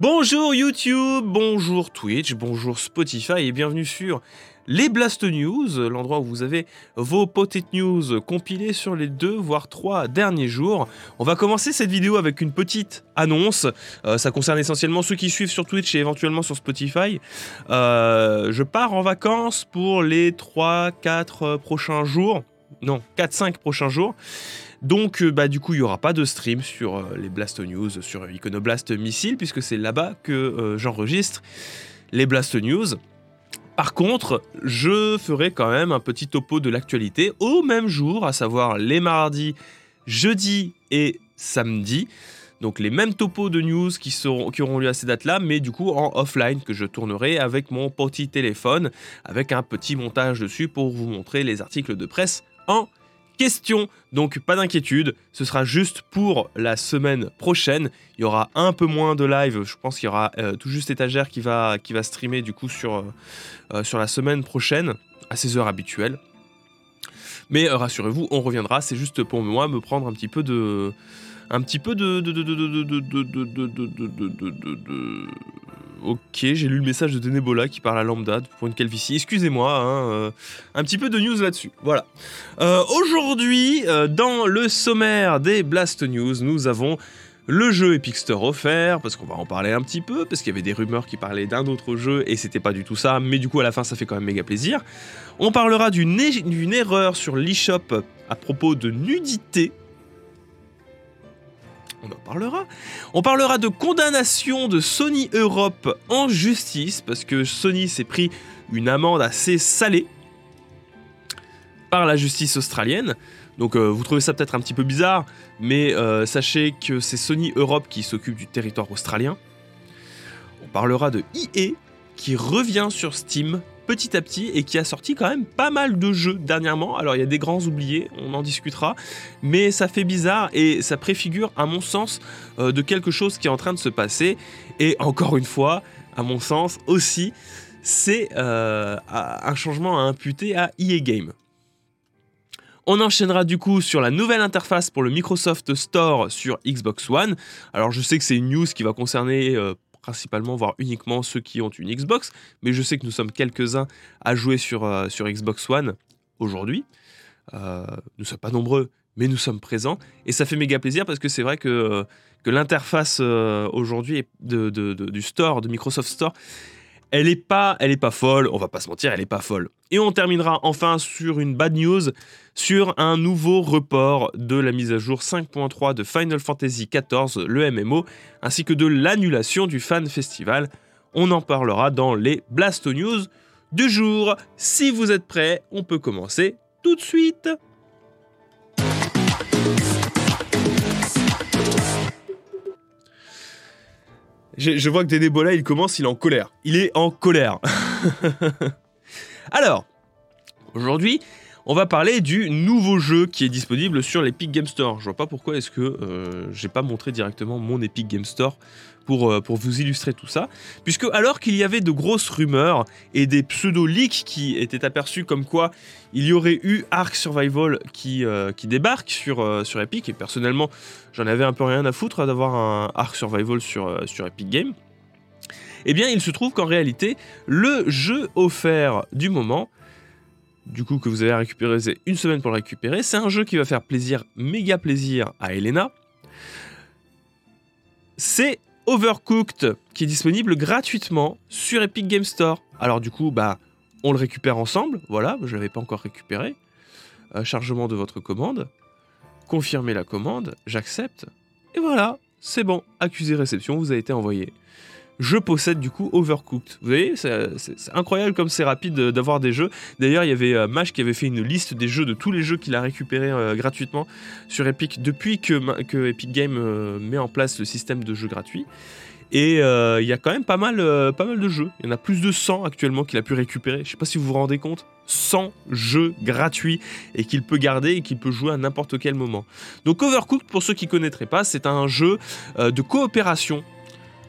Bonjour YouTube, bonjour Twitch, bonjour Spotify et bienvenue sur les Blast News, l'endroit où vous avez vos petites news compilées sur les deux voire trois derniers jours. On va commencer cette vidéo avec une petite annonce. Euh, ça concerne essentiellement ceux qui suivent sur Twitch et éventuellement sur Spotify. Euh, je pars en vacances pour les 3-4 prochains jours. Non, 4-5 prochains jours. Donc, euh, bah, du coup, il n'y aura pas de stream sur euh, les Blast News, sur Iconoblast Missile, puisque c'est là-bas que euh, j'enregistre les Blast News. Par contre, je ferai quand même un petit topo de l'actualité au même jour, à savoir les mardis, jeudi et samedi. Donc les mêmes topos de news qui, seront, qui auront lieu à ces dates-là, mais du coup en offline que je tournerai avec mon petit téléphone, avec un petit montage dessus pour vous montrer les articles de presse en question. Donc pas d'inquiétude, ce sera juste pour la semaine prochaine. Il y aura un peu moins de live, je pense qu'il y aura euh, tout juste étagère qui va, qui va streamer du coup sur, euh, euh, sur la semaine prochaine, à ses heures habituelles. Mais rassurez-vous, on reviendra, c'est juste pour moi me prendre un petit peu de... Un petit peu de... Ok, j'ai lu le message de Denebola qui parle à Lambda pour une calvitie. Excusez-moi, hein, un petit peu de news là-dessus. Voilà. Aujourd'hui, dans le sommaire des Blast News, nous avons le jeu Epic Store offert, parce qu'on va en parler un petit peu, parce qu'il y avait des rumeurs qui parlaient d'un autre jeu et c'était pas du tout ça, mais du coup à la fin ça fait quand même méga plaisir. On parlera d'une erreur sur l'eShop à propos de nudité. On en parlera. On parlera de condamnation de Sony Europe en justice, parce que Sony s'est pris une amende assez salée par la justice australienne. Donc euh, vous trouvez ça peut-être un petit peu bizarre, mais euh, sachez que c'est Sony Europe qui s'occupe du territoire australien. On parlera de EA qui revient sur Steam petit à petit et qui a sorti quand même pas mal de jeux dernièrement. Alors il y a des grands oubliés, on en discutera, mais ça fait bizarre et ça préfigure à mon sens euh, de quelque chose qui est en train de se passer. Et encore une fois, à mon sens aussi, c'est un changement à imputer à EA Game. On enchaînera du coup sur la nouvelle interface pour le Microsoft Store sur Xbox One. Alors je sais que c'est une news qui va concerner euh, principalement, voire uniquement ceux qui ont une Xbox, mais je sais que nous sommes quelques-uns à jouer sur, euh, sur Xbox One aujourd'hui. Euh, nous ne sommes pas nombreux, mais nous sommes présents. Et ça fait méga plaisir parce que c'est vrai que, que l'interface aujourd'hui du store, de Microsoft Store, elle est pas, elle est pas folle, on va pas se mentir, elle est pas folle. Et on terminera enfin sur une bad news, sur un nouveau report de la mise à jour 5.3 de Final Fantasy XIV, le MMO, ainsi que de l'annulation du Fan Festival. On en parlera dans les Blast News du jour. Si vous êtes prêts, on peut commencer tout de suite. Je, vois que Dédébola, il commence, il est en colère. Il est en colère. Alors, aujourd'hui, on va parler du nouveau jeu qui est disponible sur l'Epic Game Store. Je vois pas pourquoi est-ce que euh, j'ai pas montré directement mon Epic Game Store pour, euh, pour vous illustrer tout ça. Puisque alors qu'il y avait de grosses rumeurs et des pseudo-leaks qui étaient aperçus comme quoi il y aurait eu Ark Survival qui, euh, débarque sur, sur Epic, et personnellement j'en avais un peu rien à foutre d'avoir un Ark Survival sur, sur Epic Game. Eh bien il se trouve qu'en réalité le jeu offert du moment du coup que vous avez récupéré une semaine pour le récupérer. C'est un jeu qui va faire plaisir, méga plaisir à Elena. C'est Overcooked qui est disponible gratuitement sur Epic Game Store. Alors du coup, bah, on le récupère ensemble. Voilà, je l'avais pas encore récupéré. Euh, chargement de votre commande. Confirmer la commande, j'accepte. Et voilà, c'est bon. Accusé réception vous a été envoyé je possède du coup Overcooked. Vous voyez, c'est incroyable comme c'est rapide d'avoir des jeux. D'ailleurs, il y avait euh, Mash qui avait fait une liste des jeux, de tous les jeux qu'il a récupérés euh, gratuitement sur Epic depuis que, Epic Games euh, met en place le système de jeux gratuits. Et il y a quand même pas mal, pas mal de jeux. Il y en a plus de 100 actuellement qu'il a pu récupérer. Je sais pas si vous vous rendez compte. 100 jeux gratuits et qu'il peut garder et qu'il peut jouer à n'importe quel moment. Donc Overcooked, pour ceux qui ne connaîtraient pas, c'est un jeu de coopération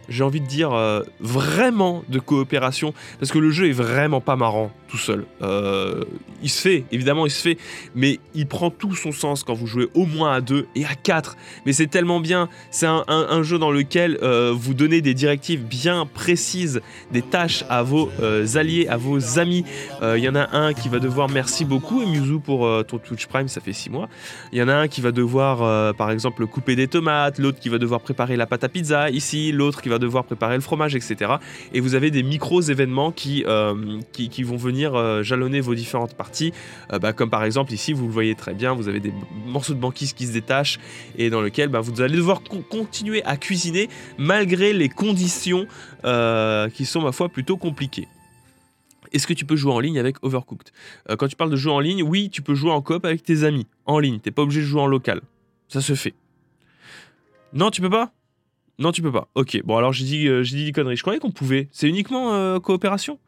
j'ai envie de dire, euh, vraiment de coopération, parce que le jeu est vraiment pas marrant tout seul. Euh, il se fait, évidemment, il se fait, mais il prend tout son sens quand vous jouez au moins à deux et à quatre. Mais c'est tellement bien, c'est un, jeu dans lequel euh, vous donnez des directives bien précises, des tâches à vos alliés, à vos amis. Il y en a un qui va devoir, merci beaucoup, Muzu pour ton Twitch Prime, ça fait six mois. Il y en a un qui va devoir, par exemple, couper des tomates, l'autre qui va devoir préparer la pâte à pizza, ici, l'autre qui va devoir préparer le fromage, etc. Et vous avez des micros événements qui, euh, qui, vont venir euh, jalonner vos différentes parties, euh, bah, comme par exemple ici, vous le voyez très bien, vous avez des morceaux de banquise qui se détachent et dans lequel bah, vous allez devoir continuer à cuisiner malgré les conditions qui sont ma foi plutôt compliquées. Est-ce que tu peux jouer en ligne avec Overcooked? Quand tu parles de jouer en ligne, oui, tu peux jouer en coop avec tes amis, en ligne. T'es pas obligé de jouer en local. Ça se fait. Non, tu peux pas? Non, tu peux pas. Ok, bon alors j'ai dit, euh, dit des conneries. Je croyais qu'on pouvait. C'est uniquement euh, coopération?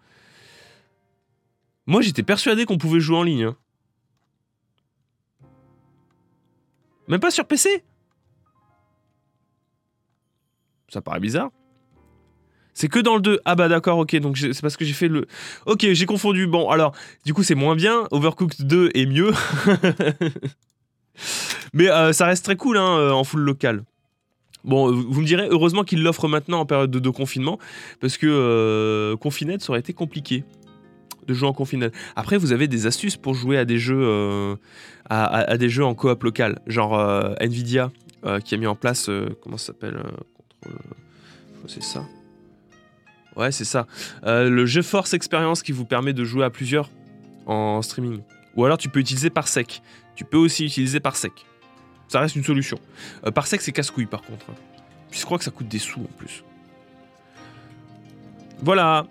Moi j'étais persuadé qu'on pouvait jouer en ligne. Hein. Même pas sur PC Ça paraît bizarre. C'est que dans le 2. Ah bah d'accord, ok, donc c'est parce que j'ai fait le... Ok, j'ai confondu. Bon, alors, du coup c'est moins bien. Overcooked 2 est mieux. Mais euh, ça reste très cool hein, en full local. Bon, vous me direz, heureusement qu'il l'offre maintenant en période de, confinement, parce que euh, Confinette, ça aurait été compliqué de jouer en confinette. Après, vous avez des astuces pour jouer à des jeux, euh, à, des jeux en coop local, genre euh, Nvidia, qui a mis en place, comment ça s'appelle C'est ça Ouais, c'est ça. le GeForce Experience qui vous permet de jouer à plusieurs en streaming. Ou alors tu peux utiliser Parsec. Tu peux aussi utiliser Parsec. Ça reste une solution. Euh, par sec, c'est casse-couille par contre. Hein. Puis je crois que ça coûte des sous en plus. Voilà.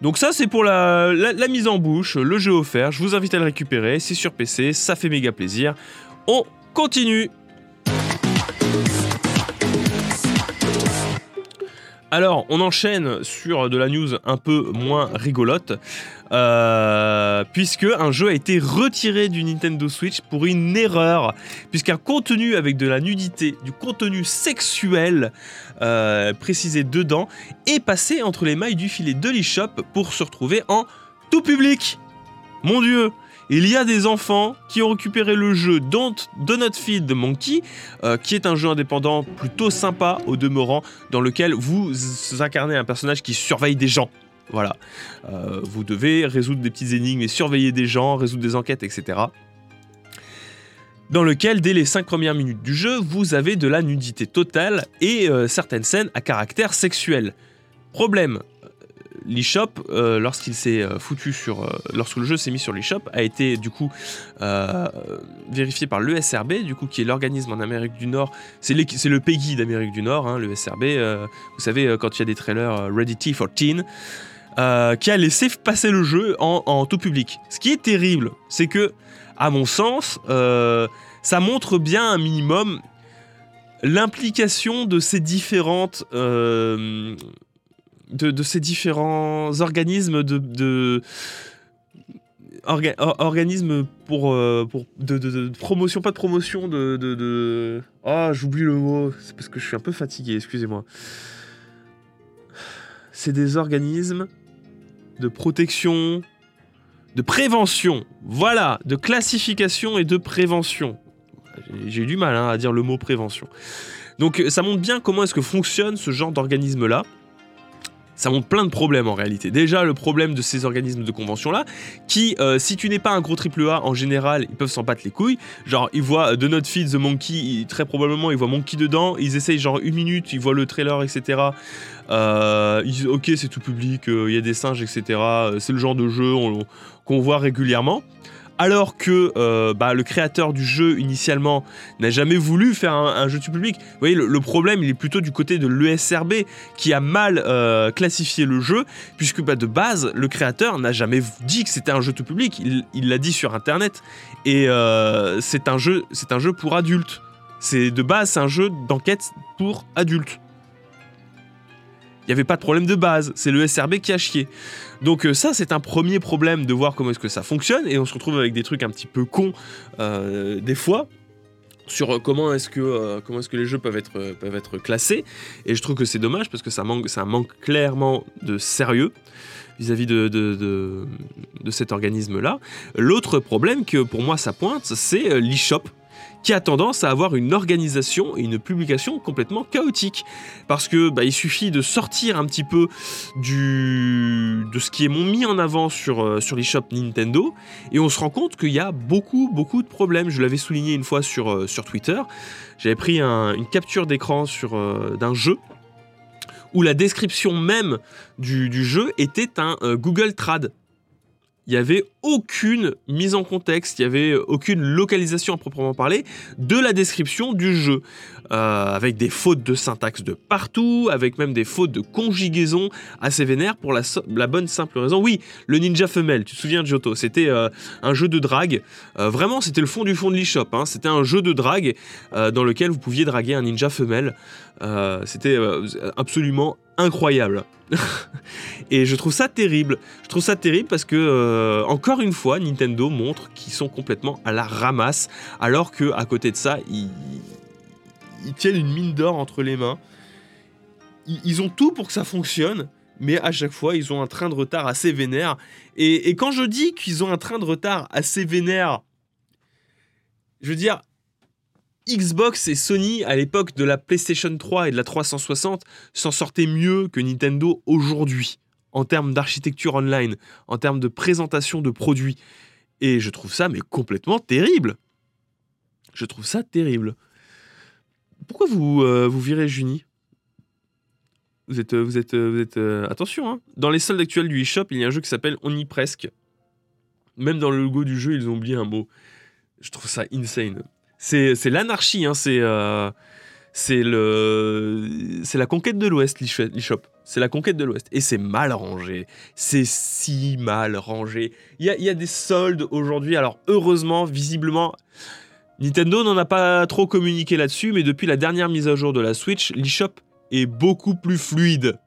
Donc ça c'est pour la, mise en bouche, le jeu offert, je vous invite à le récupérer, c'est sur PC, ça fait méga plaisir. On continue Alors, on enchaîne sur de la news un peu moins rigolote, euh, puisque un jeu a été retiré du Nintendo Switch pour une erreur, puisqu'un contenu avec de la nudité, du contenu sexuel euh, précisé dedans, est passé entre les mailles du filet de l'eShop pour se retrouver en tout public. Mon dieu il y a des enfants qui ont récupéré le jeu Don't Donut Feed Monkey, euh, qui est un jeu indépendant plutôt sympa au demeurant, dans lequel vous incarnez un personnage qui surveille des gens. Voilà. Euh, vous devez résoudre des petites énigmes et surveiller des gens, résoudre des enquêtes, etc. Dans lequel, dès les 5 premières minutes du jeu, vous avez de la nudité totale et euh, certaines scènes à caractère sexuel. Problème, l'eShop, euh, lorsqu'il s'est euh, foutu sur, euh, lorsque le jeu s'est mis sur l'eShop, a été du coup vérifié par l'ESRB, du coup qui est l'organisme en Amérique du Nord, c'est le PEGI d'Amérique du Nord, hein, l'ESRB. vous savez quand il y a des trailers Ready T for Teen. qui a laissé passer le jeu en, tout public. Ce qui est terrible, c'est que, à mon sens, ça montre bien un minimum l'implication de ces différentes de, ces différents organismes de, organismes pour, euh, pour de, promotion, pas de promotion, de... Ah, j'oublie le mot, c'est parce que je suis un peu fatigué, excusez-moi. C'est des organismes de protection, de prévention, voilà, de classification et de prévention. J'ai eu du mal hein, à dire le mot prévention. Donc ça montre bien comment est-ce que fonctionne ce genre d'organisme-là ça montre plein de problèmes en réalité. Déjà, le problème de ces organismes de convention-là, qui, euh, si tu n'es pas un gros triple A, en général, ils peuvent s'en battre les couilles. Genre, ils voient The Not Feed The Monkey, très probablement, ils voient Monkey dedans, ils essayent genre une minute, ils voient le trailer, etc. Euh, ils disent, ok, c'est tout public, euh, il y a des singes, etc. C'est le genre de jeu qu'on voit régulièrement alors que euh, bah, le créateur du jeu initialement n'a jamais voulu faire un, jeu tout public. Vous voyez, le, problème il est plutôt du côté de l'ESRB qui a mal euh, classifié le jeu, puisque bah, de base le créateur n'a jamais dit que c'était un jeu tout public. Il l'a dit sur internet et euh, c'est un jeu, pour adultes. C'est de base c'est un jeu d'enquête pour adultes. Il n'y avait pas de problème de base, c'est le SRB qui a chié. Donc euh, ça, c'est un premier problème de voir comment est-ce que ça fonctionne, et on se retrouve avec des trucs un petit peu cons euh, des fois. sur comment est-ce que est-ce que les jeux peuvent être peuvent être classés et je trouve que c'est dommage parce que ça manque ça manque clairement de sérieux vis-à-vis de, de, de, cet organisme-là. L'autre problème que pour moi ça pointe, c'est l'eShop qui a tendance à avoir une organisation et une publication complètement chaotique. Parce que bah, il suffit de sortir un petit peu du... de ce qui est mis en avant sur, euh, sur les shops Nintendo, et on se rend compte qu'il y a beaucoup, beaucoup de problèmes. Je l'avais souligné une fois sur, euh, Twitter. J'avais pris une capture d'écran euh, d'un jeu où la description même du jeu était un Google Trad il n'y avait aucune mise en contexte, il n'y avait aucune localisation à proprement parler de la description du jeu. Euh, avec des fautes de syntaxe de partout, avec même des fautes de conjugaison assez vénères pour la, bonne simple raison. Oui, le ninja femelle, tu te souviens de Giotto, c'était euh, un jeu de drague. Euh, vraiment, c'était le fond du fond de l'eShop. Hein. C'était un jeu de drague dans lequel vous pouviez draguer un ninja femelle. c'était absolument incroyable. et je trouve ça terrible. Je trouve ça terrible parce que, euh, encore une fois, Nintendo montre qu'ils sont complètement à la ramasse, alors que à côté de ça, ils, tiennent une mine d'or entre les mains. Ils, ont tout pour que ça fonctionne, mais à chaque fois, ils ont un train de retard assez vénère. Et, et quand je dis qu'ils ont un train de retard assez vénère, je veux dire, Xbox et Sony, à l'époque de la PlayStation 3 et de la 360, s'en sortaient mieux que Nintendo aujourd'hui, en termes d'architecture online, en termes de présentation de produits. Et je trouve ça mais complètement terrible. Je trouve ça terrible. Pourquoi vous, euh, vous virez Juni? Vous êtes... Vous êtes, vous êtes euh, attention, hein. dans les soldes actuels du eShop, il y a un jeu qui s'appelle On y presque. Même dans le logo du jeu, ils ont oublié un mot. Je trouve ça insane. C'est l'anarchie, hein, c'est euh, c'est la conquête de l'Ouest, l'eShop. C'est la conquête de l'Ouest. Et c'est mal rangé. C'est si mal rangé. Il y a, y a, des soldes aujourd'hui. Alors, heureusement, visiblement, Nintendo n'en a pas trop communiqué là-dessus, mais depuis la dernière mise à jour de la Switch, l'eShop est beaucoup plus fluide.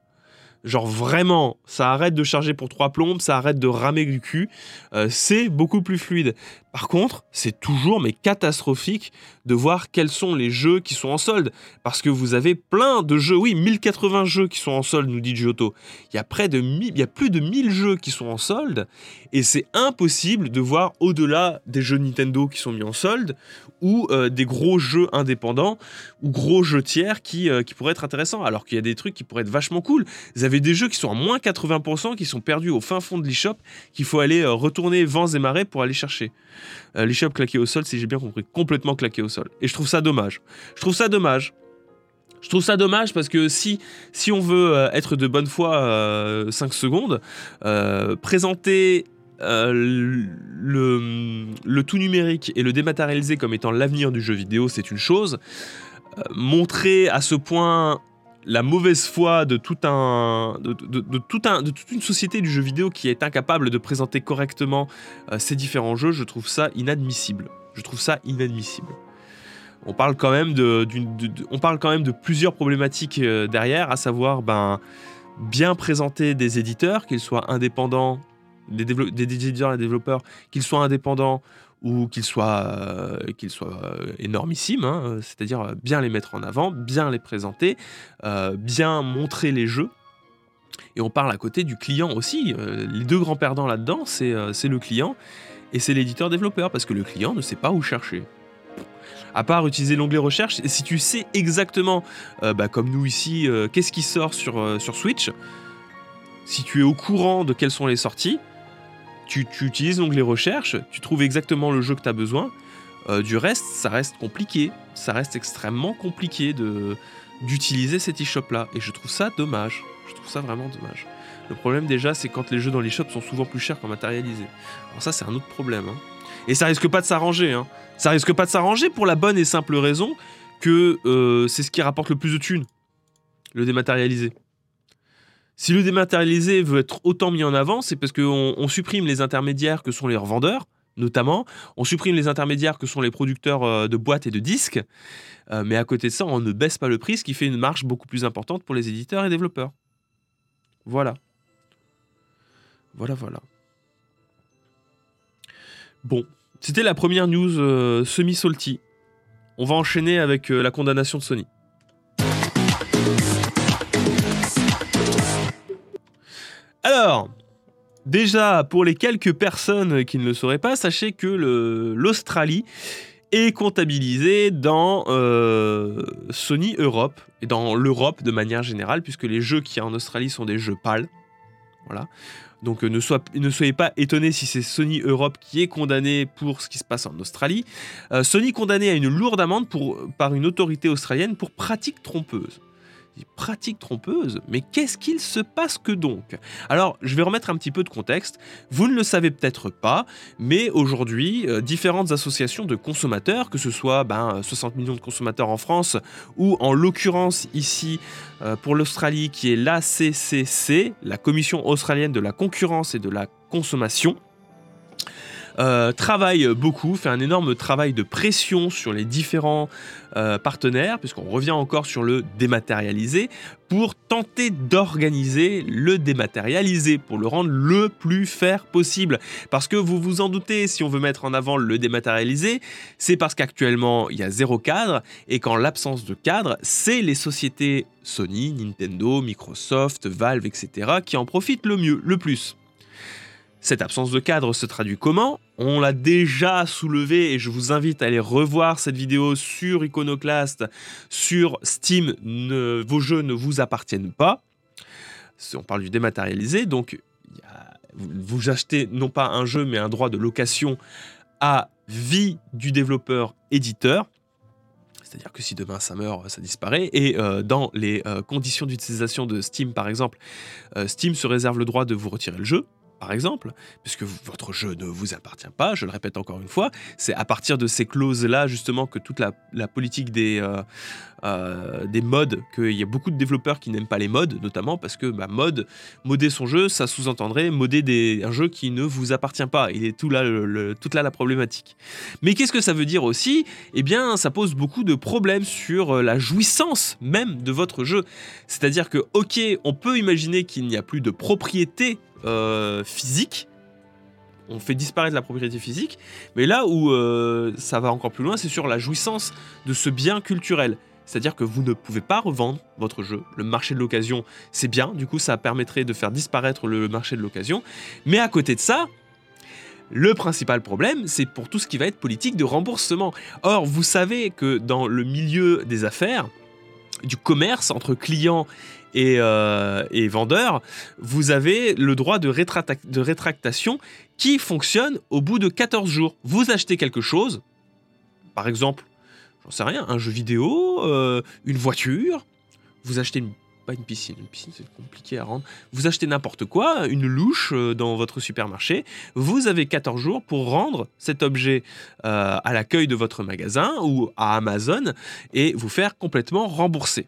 Genre vraiment, ça arrête de charger pour trois plombes, ça arrête de ramer du cul. Euh, c'est beaucoup plus fluide. Par contre, c'est toujours mais catastrophique de voir quels sont les jeux qui sont en solde. Parce que vous avez plein de jeux, oui, 1080 jeux qui sont en solde, nous dit Giotto. Il y a, plus de 1000 jeux qui sont en solde, et c'est impossible de voir au-delà des jeux Nintendo qui sont mis en solde, ou euh, des gros jeux indépendants, ou gros jeux tiers qui, euh, qui pourraient être intéressants. Alors qu'il y a des trucs qui pourraient être vachement cool. Vous avez des jeux qui sont à moins 80%, qui sont perdus au fin fond de l'eShop, qu'il faut aller euh, retourner vents et marées pour aller chercher. Euh, l'eShop claqué au sol, si j'ai bien compris, complètement claqué au sol. Et je trouve ça dommage. Je trouve ça dommage. Je trouve ça dommage parce que si, si on veut euh, être de bonne foi 5 euh, secondes, présenter le, le, tout numérique et le dématérialisé comme étant l'avenir du jeu vidéo, c'est une chose. montrer à ce point la mauvaise foi de toute une société du jeu vidéo qui est incapable de présenter correctement euh, ces différents jeux, je trouve ça inadmissible. Je trouve ça inadmissible. On parle quand même de, on parle quand même de plusieurs problématiques euh, derrière, à savoir ben, bien présenter des éditeurs, qu'ils soient indépendants, des, des éditeurs et développeurs, qu'ils soient indépendants ou qu'ils soient, euh, qu'ils soient euh, énormissimes, hein, c'est-à-dire bien les mettre en avant, bien les présenter, euh, bien montrer les jeux. Et on parle à côté du client aussi. les deux grands perdants là-dedans, c'est le client et c'est l'éditeur-développeur, parce que le client ne sait pas où chercher. À part utiliser l'onglet recherche, si tu sais exactement, bah, comme nous ici, qu'est-ce qui sort sur, sur Switch, si tu es au courant de quelles sont les sorties, tu, utilises l'onglet recherche, tu trouves exactement le jeu que tu as besoin. Euh, du reste, ça reste compliqué. Ça reste extrêmement compliqué de d'utiliser cet e-shop là. Et je trouve ça dommage. Je trouve ça vraiment dommage. Le problème déjà, c'est quand les jeux dans l'e-shop sont souvent plus chers qu'en matérialisé. Alors ça, c'est un autre problème. Hein. Et ça risque pas de s'arranger. Hein. Ça risque pas de s'arranger pour la bonne et simple raison que euh, c'est ce qui rapporte le plus de thunes. Le dématérialisé. Si le dématérialisé veut être autant mis en avant, c'est parce qu'on supprime les intermédiaires que sont les revendeurs, notamment. On supprime les intermédiaires que sont les producteurs euh, de boîtes et de disques. Euh, mais à côté de ça, on ne baisse pas le prix, ce qui fait une marge beaucoup plus importante pour les éditeurs et développeurs. Voilà. Voilà, voilà. Bon, c'était la première news euh, semi-salty. on va enchaîner avec la condamnation de Sony. Alors, déjà, pour les quelques personnes qui ne le sauraient pas, sachez que l'Australie est comptabilisée dans euh, Sony Europe et dans l'Europe de manière générale, puisque les jeux qui y a en Australie sont des jeux PAL. Voilà. Donc euh, ne, soyez pas étonnés si c'est Sony Europe qui est condamné pour ce qui se passe en Australie. Euh, Sony condamné à une lourde amende par une autorité australienne pour pratique trompeuse pratique trompeuse, mais qu'est-ce qu'il se passe que donc? Alors, je vais remettre un petit peu de contexte. Vous ne le savez peut-être pas, mais aujourd'hui, euh, différentes associations de consommateurs, que ce soit ben, 60 millions de consommateurs en France, ou en l'occurrence ici euh, pour l'Australie, qui est l'ACCC, la Commission australienne de la concurrence et de la consommation, euh, travaille beaucoup, fait un énorme travail de pression sur les différents euh, partenaires, puisqu'on revient encore sur le dématérialisé, pour tenter d'organiser le dématérialisé, pour le rendre le plus fair possible. Parce que vous vous en doutez, si on veut mettre en avant le dématérialisé, c'est parce qu'actuellement il y a zéro cadre, et qu'en l'absence de cadre, c'est les sociétés Sony, Nintendo, Microsoft, Valve, etc., qui en profitent le mieux, le plus. Cette absence de cadre se traduit comment? On l'a déjà soulevé et je vous invite à aller revoir cette vidéo sur Iconoclast, sur Steam. vos jeux ne vous appartiennent pas. On parle du dématérialisé, donc vous achetez non pas un jeu mais un droit de location à vie du développeur éditeur. C'est-à-dire que si demain ça meurt, ça disparaît. Et euh, dans les euh, conditions d'utilisation de Steam, par exemple, euh, Steam se réserve le droit de vous retirer le jeu par exemple, puisque votre jeu ne vous appartient pas, je le répète encore une fois, c'est à partir de ces clauses-là justement que toute la, politique des, euh, euh, des modes, qu'il y a beaucoup de développeurs qui n'aiment pas les modes, notamment parce que bah, mode, modder son jeu, ça sous-entendrait modder des, un jeu qui ne vous appartient pas. Il est tout là, toute là la problématique. Mais qu'est-ce que ça veut dire aussi? Eh bien, ça pose beaucoup de problèmes sur euh, la jouissance même de votre jeu. C'est-à-dire que, ok, on peut imaginer qu'il n'y a plus de propriété euh, physique. On fait disparaître la propriété physique. Mais là où euh, ça va encore plus loin, c'est sur la jouissance de ce bien culturel. C'est-à-dire que vous ne pouvez pas revendre votre jeu. Le marché de l'occasion, c'est bien. Du coup, ça permettrait de faire disparaître le marché de l'occasion. Mais à côté de ça, le principal problème, c'est pour tout ce qui va être politique de remboursement. Or, vous savez que dans le milieu des affaires, du commerce entre clients euh, et, vendeur, vous avez le droit de, rétractation qui fonctionne au bout de 14 jours. Vous achetez quelque chose, par exemple, j'en sais rien, un jeu vidéo, euh, une voiture, vous achetez pas une piscine, une piscine c'est compliqué à rendre. Vous achetez n'importe quoi, une louche euh, dans votre supermarché, vous avez 14 jours pour rendre cet objet à l'accueil de votre magasin ou à Amazon et vous faire complètement rembourser.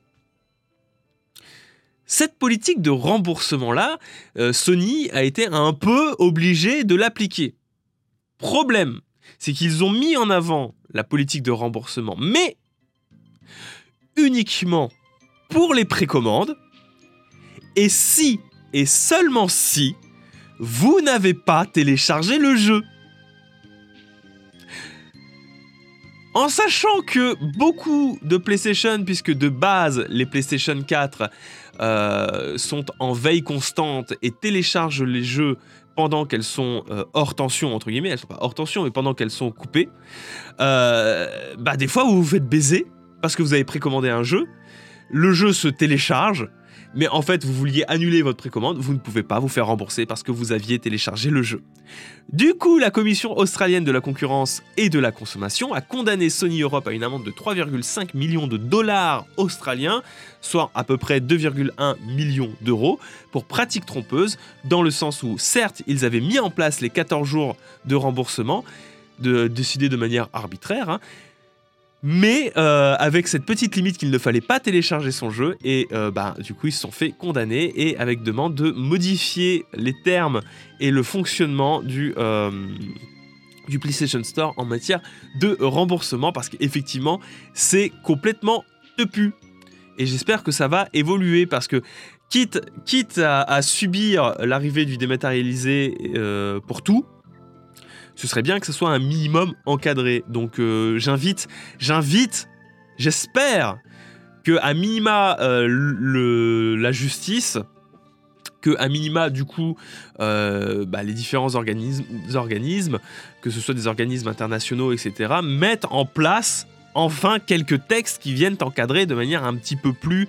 Cette politique de remboursement-là, euh, Sony a été un peu obligé de l'appliquer. Problème, c'est qu'ils ont mis en avant la politique de remboursement, mais uniquement pour les précommandes, et si, et seulement si, vous n'avez pas téléchargé le jeu. En sachant que beaucoup de PlayStation, puisque de base les PlayStation 4 euh, sont en veille constante et téléchargent les jeux pendant qu'elles sont euh, hors tension, entre guillemets, elles sont pas hors tension, mais pendant qu'elles sont coupées, euh, bah des fois vous vous faites baiser parce que vous avez précommandé un jeu, le jeu se télécharge, mais en fait vous vouliez annuler votre précommande, vous ne pouvez pas vous faire rembourser parce que vous aviez téléchargé le jeu. Du coup, la Commission australienne de la concurrence et de la consommation a condamné Sony Europe à une amende de 3,5 millions de dollars australiens, soit à peu près 2,1 millions d'euros, pour pratique trompeuse, dans le sens où certes ils avaient mis en place les 14 jours de remboursement, de, décidé de manière arbitraire, hein, mais euh, avec cette petite limite qu'il ne fallait pas télécharger son jeu et euh, bah, du coup ils se sont fait condamner et avec demande de modifier les termes et le fonctionnement du, euh, PlayStation Store en matière de remboursement parce qu'effectivement c'est complètement pu et j'espère que ça va évoluer parce que quitte, à subir l'arrivée du dématérialisé pour tout, ce serait bien que ce soit un minimum encadré. Donc euh, j'invite, j'invite, j'espère que à minima euh, la justice, que à minima du coup euh, bah, les différents organismes, que ce soit des organismes internationaux, etc., mettent en place enfin quelques textes qui viennent encadrer de manière un petit peu plus,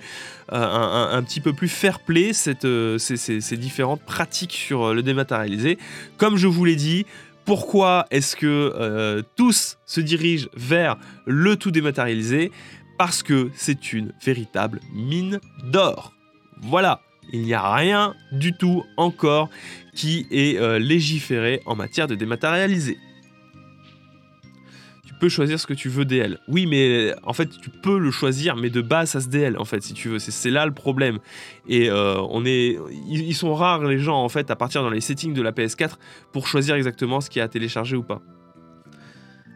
un, fair play cette, ces, différentes pratiques sur le dématérialisé. Comme je vous l'ai dit, pourquoi est-ce que euh, tous se dirigent vers le tout dématérialisé? Parce que c'est une véritable mine d'or. Voilà, il n'y a rien du tout encore qui est euh, légiféré en matière de dématérialisé peux choisir ce que tu veux DL. Oui, mais en fait, tu peux le choisir, mais de base, ça se DL, en fait, si tu veux. C'est là le problème. Et euh, on est, ils, sont rares, les gens, en fait, à partir dans les settings de la PS4 pour choisir exactement ce qui est à télécharger ou pas.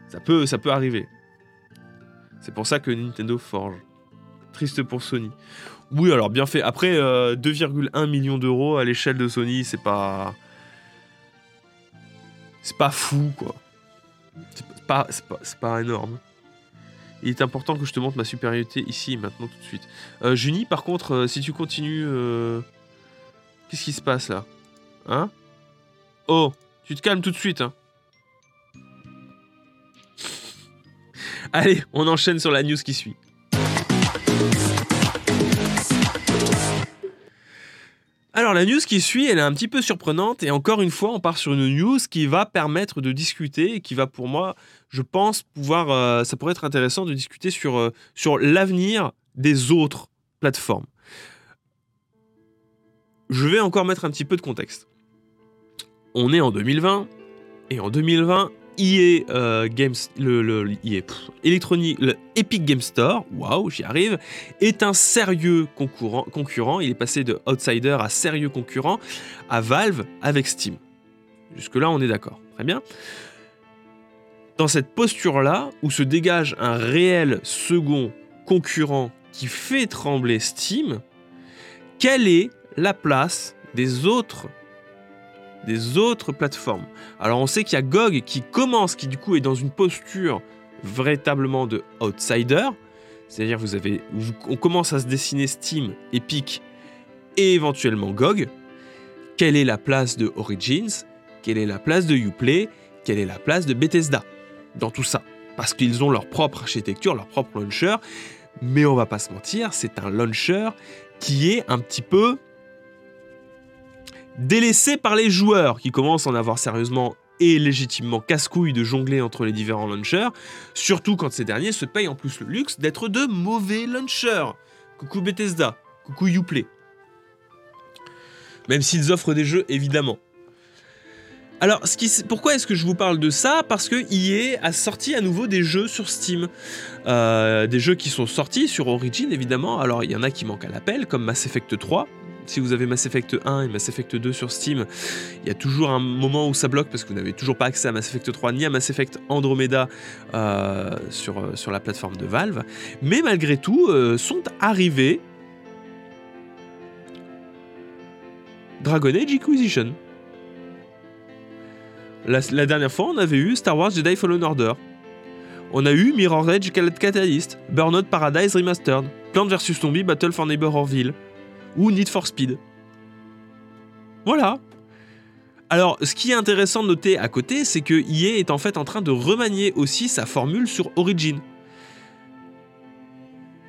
Ça peut, ça peut arriver. C'est pour ça que Nintendo forge. Triste pour Sony. Oui, alors bien fait. Après, 2,1 euh, millions d'euros à l'échelle de Sony, c'est pas. C'est pas fou, quoi énorme. Il est important que je te montre ma supériorité ici et maintenant tout de suite. Euh, Junie, par contre, euh, si tu continues... Euh, qu'est-ce qui se passe là? Hein? Oh, tu te calmes tout de suite. Hein Allez, on enchaîne sur la news qui suit. Alors la news qui suit, elle est un petit peu surprenante et encore une fois, on part sur une news qui va permettre de discuter et qui va pour moi, je pense, pouvoir, euh, ça pourrait être intéressant de discuter sur, euh, sur l'avenir des autres plateformes. Je vais encore mettre un petit peu de contexte. On est en 2020 et en 2020, EA euh, Games, le, le EA, le Epic Game Store, waouh, j'y arrive, est un sérieux concurrent, concurrent. Il est passé de outsider à sérieux concurrent à Valve avec Steam. Jusque-là, on est d'accord. Très bien. Dans cette posture-là, où se dégage un réel second concurrent qui fait trembler Steam, quelle est la place des autres des autres plateformes. Alors on sait qu'il y a GOG qui commence, qui du coup est dans une posture véritablement de outsider, c'est-à-dire vous avez, on commence à se dessiner Steam, Epic et éventuellement GOG. Quelle est la place de Origins? Quelle est la place de Uplay? Quelle est la place de Bethesda dans tout ça? Parce qu'ils ont leur propre architecture, leur propre launcher, mais on va pas se mentir, c'est un launcher qui est un petit peu délaissé par les joueurs qui commencent à en avoir sérieusement et légitimement casse-couille de jongler entre les différents launchers, surtout quand ces derniers se payent en plus le luxe d'être de mauvais launchers. Coucou Bethesda, coucou Uplay. Même s'ils offrent des jeux, évidemment. Alors, pourquoi est-ce que je vous parle de ça? Parce que EA a sorti à nouveau des jeux sur Steam. Euh, des jeux qui sont sortis sur Origin, évidemment. Alors, il y en a qui manquent à l'appel, comme Mass Effect 3, si vous avez Mass Effect 1 et Mass Effect 2 sur Steam, il y a toujours un moment où ça bloque parce que vous n'avez toujours pas accès à Mass Effect 3 ni à Mass Effect Andromeda euh, sur, euh, sur la plateforme de Valve. Mais malgré tout, euh, sont arrivés Dragon Age Inquisition. La, dernière fois, on avait eu Star Wars Jedi Fallen Order. On a eu Mirror Edge Catalyst, Burnout Paradise Remastered, Plant vs Zombie Battle for Neighborville ou Need for Speed. Voilà. Alors, ce qui est intéressant de noter à côté, c'est que EA est en fait en train de remanier aussi sa formule sur Origin.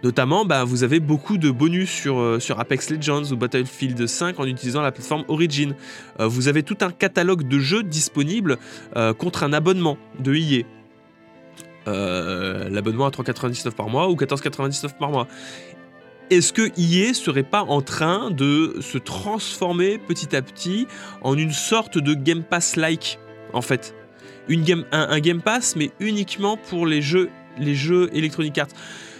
Notamment, bah, vous avez beaucoup de bonus sur, euh, Apex Legends ou Battlefield 5 en utilisant la plateforme Origin. Euh, vous avez tout un catalogue de jeux disponibles euh, contre un abonnement de EA. L'abonnement à 3,99 par mois ou 14,99 par mois est-ce que EA serait pas en train de se transformer petit à petit en une sorte de Game Pass-like, en fait? Un, Game Pass, mais uniquement pour les jeux, les jeux Electronic Arts.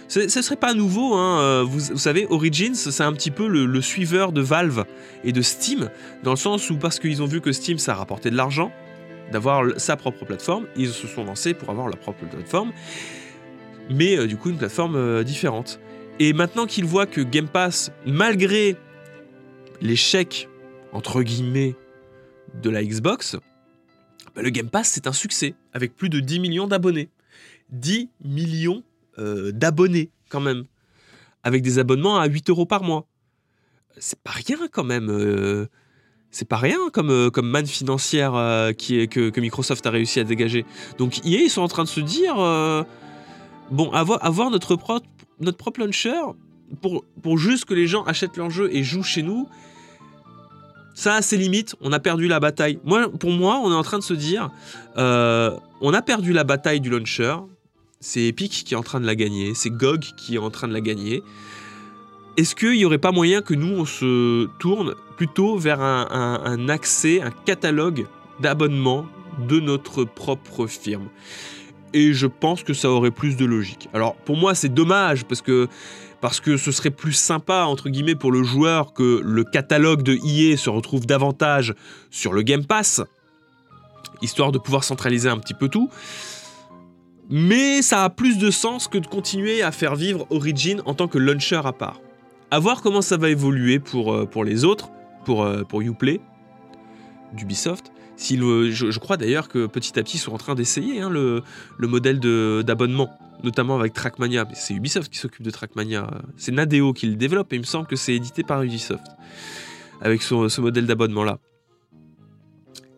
Ce, ce serait pas nouveau, hein. Euh, vous, savez, Origins, c'est un petit peu le, suiveur de Valve et de Steam, dans le sens où parce qu'ils ont vu que Steam, ça rapportait de l'argent, d'avoir sa propre plateforme, ils se sont lancés pour avoir leur propre plateforme, mais euh, du coup une plateforme euh, différente. Et maintenant qu'il voit que Game Pass, malgré l'échec, entre guillemets, de la Xbox, bah, le Game Pass, c'est un succès, avec plus de 10 millions d'abonnés. 10 millions euh, d'abonnés, quand même. Avec des abonnements à 8 euros par mois. C'est pas rien, quand même. Euh, c'est pas rien comme, euh, comme manne financière que, Microsoft a réussi à dégager. Donc, EA, ils sont en train de se dire bon, avoir notre, propre, notre propre launcher pour, pour juste que les gens achètent leur jeu et jouent chez nous, ça a ses limites, on a perdu la bataille. Moi, pour moi, on est en train de se dire, euh, on a perdu la bataille du launcher, c'est Epic qui est en train de la gagner, c'est GOG qui est en train de la gagner. Est-ce qu'il n'y aurait pas moyen que nous, on se tourne plutôt vers un, accès, un catalogue d'abonnements de notre propre firme? Et je pense que ça aurait plus de logique. Alors pour moi, c'est dommage parce que parce que ce serait plus sympa, entre guillemets, pour le joueur que le catalogue de EA se retrouve davantage sur le Game Pass, histoire de pouvoir centraliser un petit peu tout. Mais ça a plus de sens que de continuer à faire vivre Origin en tant que launcher à part. A voir comment ça va évoluer pour, euh, pour les autres, pour, euh, pour Uplay, d'Ubisoft. Je, je, crois d'ailleurs que petit à petit ils sont en train d'essayer hein, le, le, modèle d'abonnement notamment avec Trackmania. C'est Ubisoft qui s'occupe de Trackmania. C'est Nadeo qui le développe et il me semble que c'est édité par Ubisoft avec ce, modèle d'abonnement là.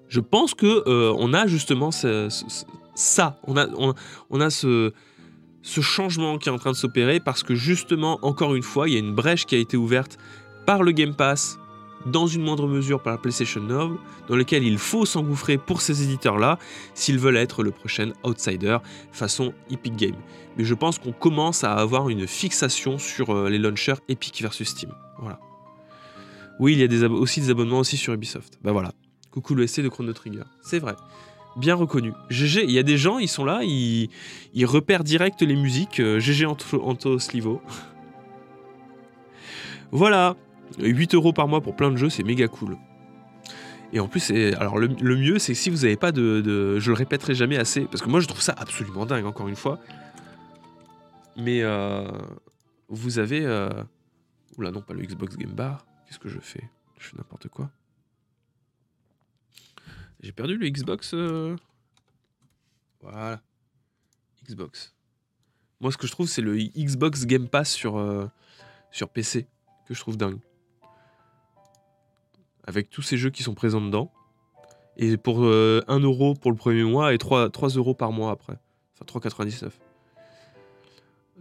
Je pense que euh, on a justement ça, on a, on, a ce, ce changement qui est en train de s'opérer parce que justement, encore une fois, il y a une brèche qui a été ouverte par le Game Pass, dans une moindre mesure par la PlayStation Now, dans lequel il faut s'engouffrer pour ces éditeurs-là s'ils veulent être le prochain outsider façon Epic Game. Mais je pense qu'on commence à avoir une fixation sur euh, les launchers Epic versus Steam. Voilà. Oui, il y a aussi des abonnements aussi sur Ubisoft. Bah voilà. Coucou le SC de Chrono Trigger. C'est vrai. Bien reconnu. GG, il y a des gens, ils sont là, ils, repèrent direct les musiques. GG euh, Anto Slivo. voilà. 8 euros par mois pour plein de jeux, c'est méga cool. Et en plus, alors le, mieux, c'est si vous n'avez pas de, Je le répéterai jamais assez, parce que moi je trouve ça absolument dingue, encore une fois. Mais euh, vous avez. Euh, oula, non, pas le Xbox Game Bar. Qu'est-ce que je fais? Je fais n'importe quoi. J'ai perdu le Xbox. Euh, voilà. Xbox. Moi, ce que je trouve, c'est le Xbox Game Pass sur, sur PC, que je trouve dingue avec tous ces jeux qui sont présents dedans. Et pour 1 euh, euro pour le premier mois et 3, 3 euros par mois après. Enfin 3,99.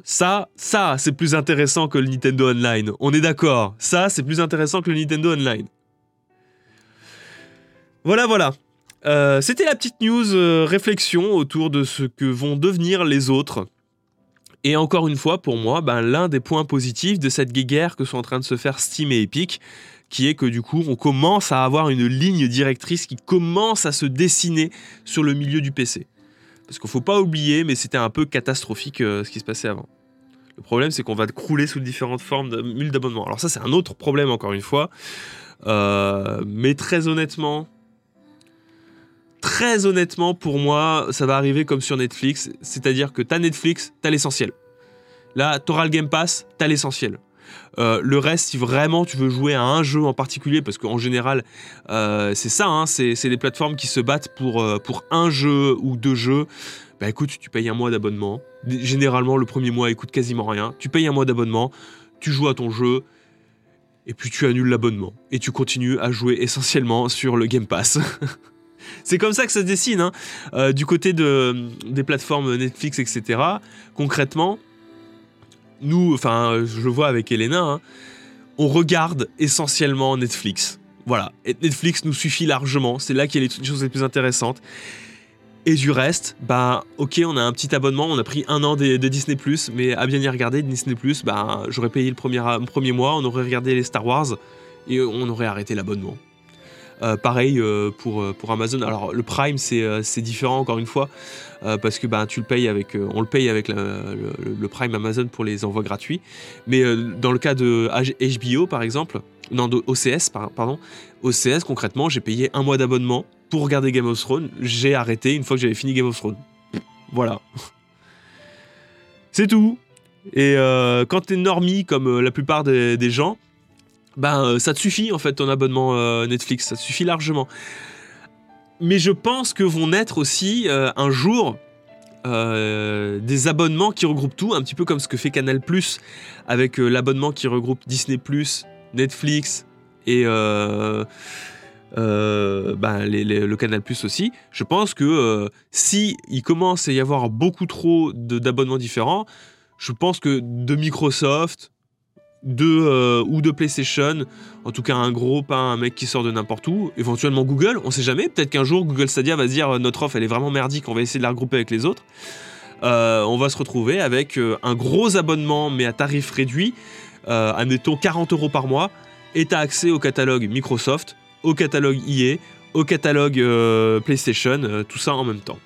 Ça, ça, c'est plus intéressant que le Nintendo Online. On est d'accord. Ça, c'est plus intéressant que le Nintendo Online. Voilà, voilà. Euh, c'était la petite news euh, réflexion autour de ce que vont devenir les autres. Et encore une fois, pour moi, ben, l'un des points positifs de cette guéguerre que sont en train de se faire Steam et Epic, qui est que du coup, on commence à avoir une ligne directrice qui commence à se dessiner sur le milieu du PC. Parce qu'il ne faut pas oublier, mais c'était un peu catastrophique euh, ce qui se passait avant. Le problème, c'est qu'on va crouler sous différentes formes de mules d'abonnement. Alors ça, c'est un autre problème, encore une fois. Euh, mais très honnêtement, très honnêtement, pour moi, ça va arriver comme sur Netflix. C'est-à-dire que tu as Netflix, tu as l'essentiel. Là, tu auras le Game Pass, tu as l'essentiel. Euh, le reste, si vraiment tu veux jouer à un jeu en particulier, parce qu'en général, euh, c'est ça, hein, c'est des plateformes qui se battent pour, euh, pour un jeu ou deux jeux. Bah écoute, tu payes un mois d'abonnement. Généralement, le premier mois, il coûte quasiment rien. Tu payes un mois d'abonnement, tu joues à ton jeu, et puis tu annules l'abonnement. Et tu continues à jouer essentiellement sur le Game Pass. c'est comme ça que ça se dessine. Hein. du côté de, des plateformes Netflix, etc., concrètement, nous, enfin, je vois avec Elena, hein, on regarde essentiellement Netflix. Voilà, et Netflix nous suffit largement, c'est là qu'il y a les choses les plus intéressantes. Et du reste, bah ok, on a un petit abonnement, on a pris un an de, Disney ⁇ mais à bien y regarder, Disney ⁇ bah j'aurais payé le premier, premier mois, on aurait regardé les Star Wars, et on aurait arrêté l'abonnement. Euh, pareil euh, pour, euh, pour Amazon. Alors le Prime c'est différent encore une fois parce que bah, tu le payes avec, on le paye avec le, Prime Amazon pour les envois gratuits. Mais dans le cas de HBO par exemple, non de OCS pardon, OCS concrètement j'ai payé un mois d'abonnement pour regarder Game of Thrones. J'ai arrêté une fois que j'avais fini Game of Thrones. Voilà. C'est tout. Et quand t'es normie comme la plupart des gens, ben ça te suffit en fait ton abonnement euh, Netflix, ça te suffit largement. mais je pense que vont naître aussi euh, un jour des abonnements qui regroupent tout, un petit peu comme ce que fait Canal Plus avec l'abonnement qui regroupe Disney Netflix et les- le Canal Plus aussi. Je pense que si il commence à y avoir beaucoup trop d'abonnements différents, je pense que de Microsoft, de euh, ou de PlayStation, en tout cas un gros, pas un mec qui sort de n'importe où, éventuellement Google, on sait jamais, peut-être qu'un jour Google Stadia va se dire euh, notre offre elle est vraiment merdique, on va essayer de la regrouper avec les autres. Euh, on va se retrouver avec un gros abonnement mais à tarif réduit, admettons 40 euros par mois, et t'as accès au catalogue Microsoft, au catalogue EA, au catalogue PlayStation, tout ça en même temps.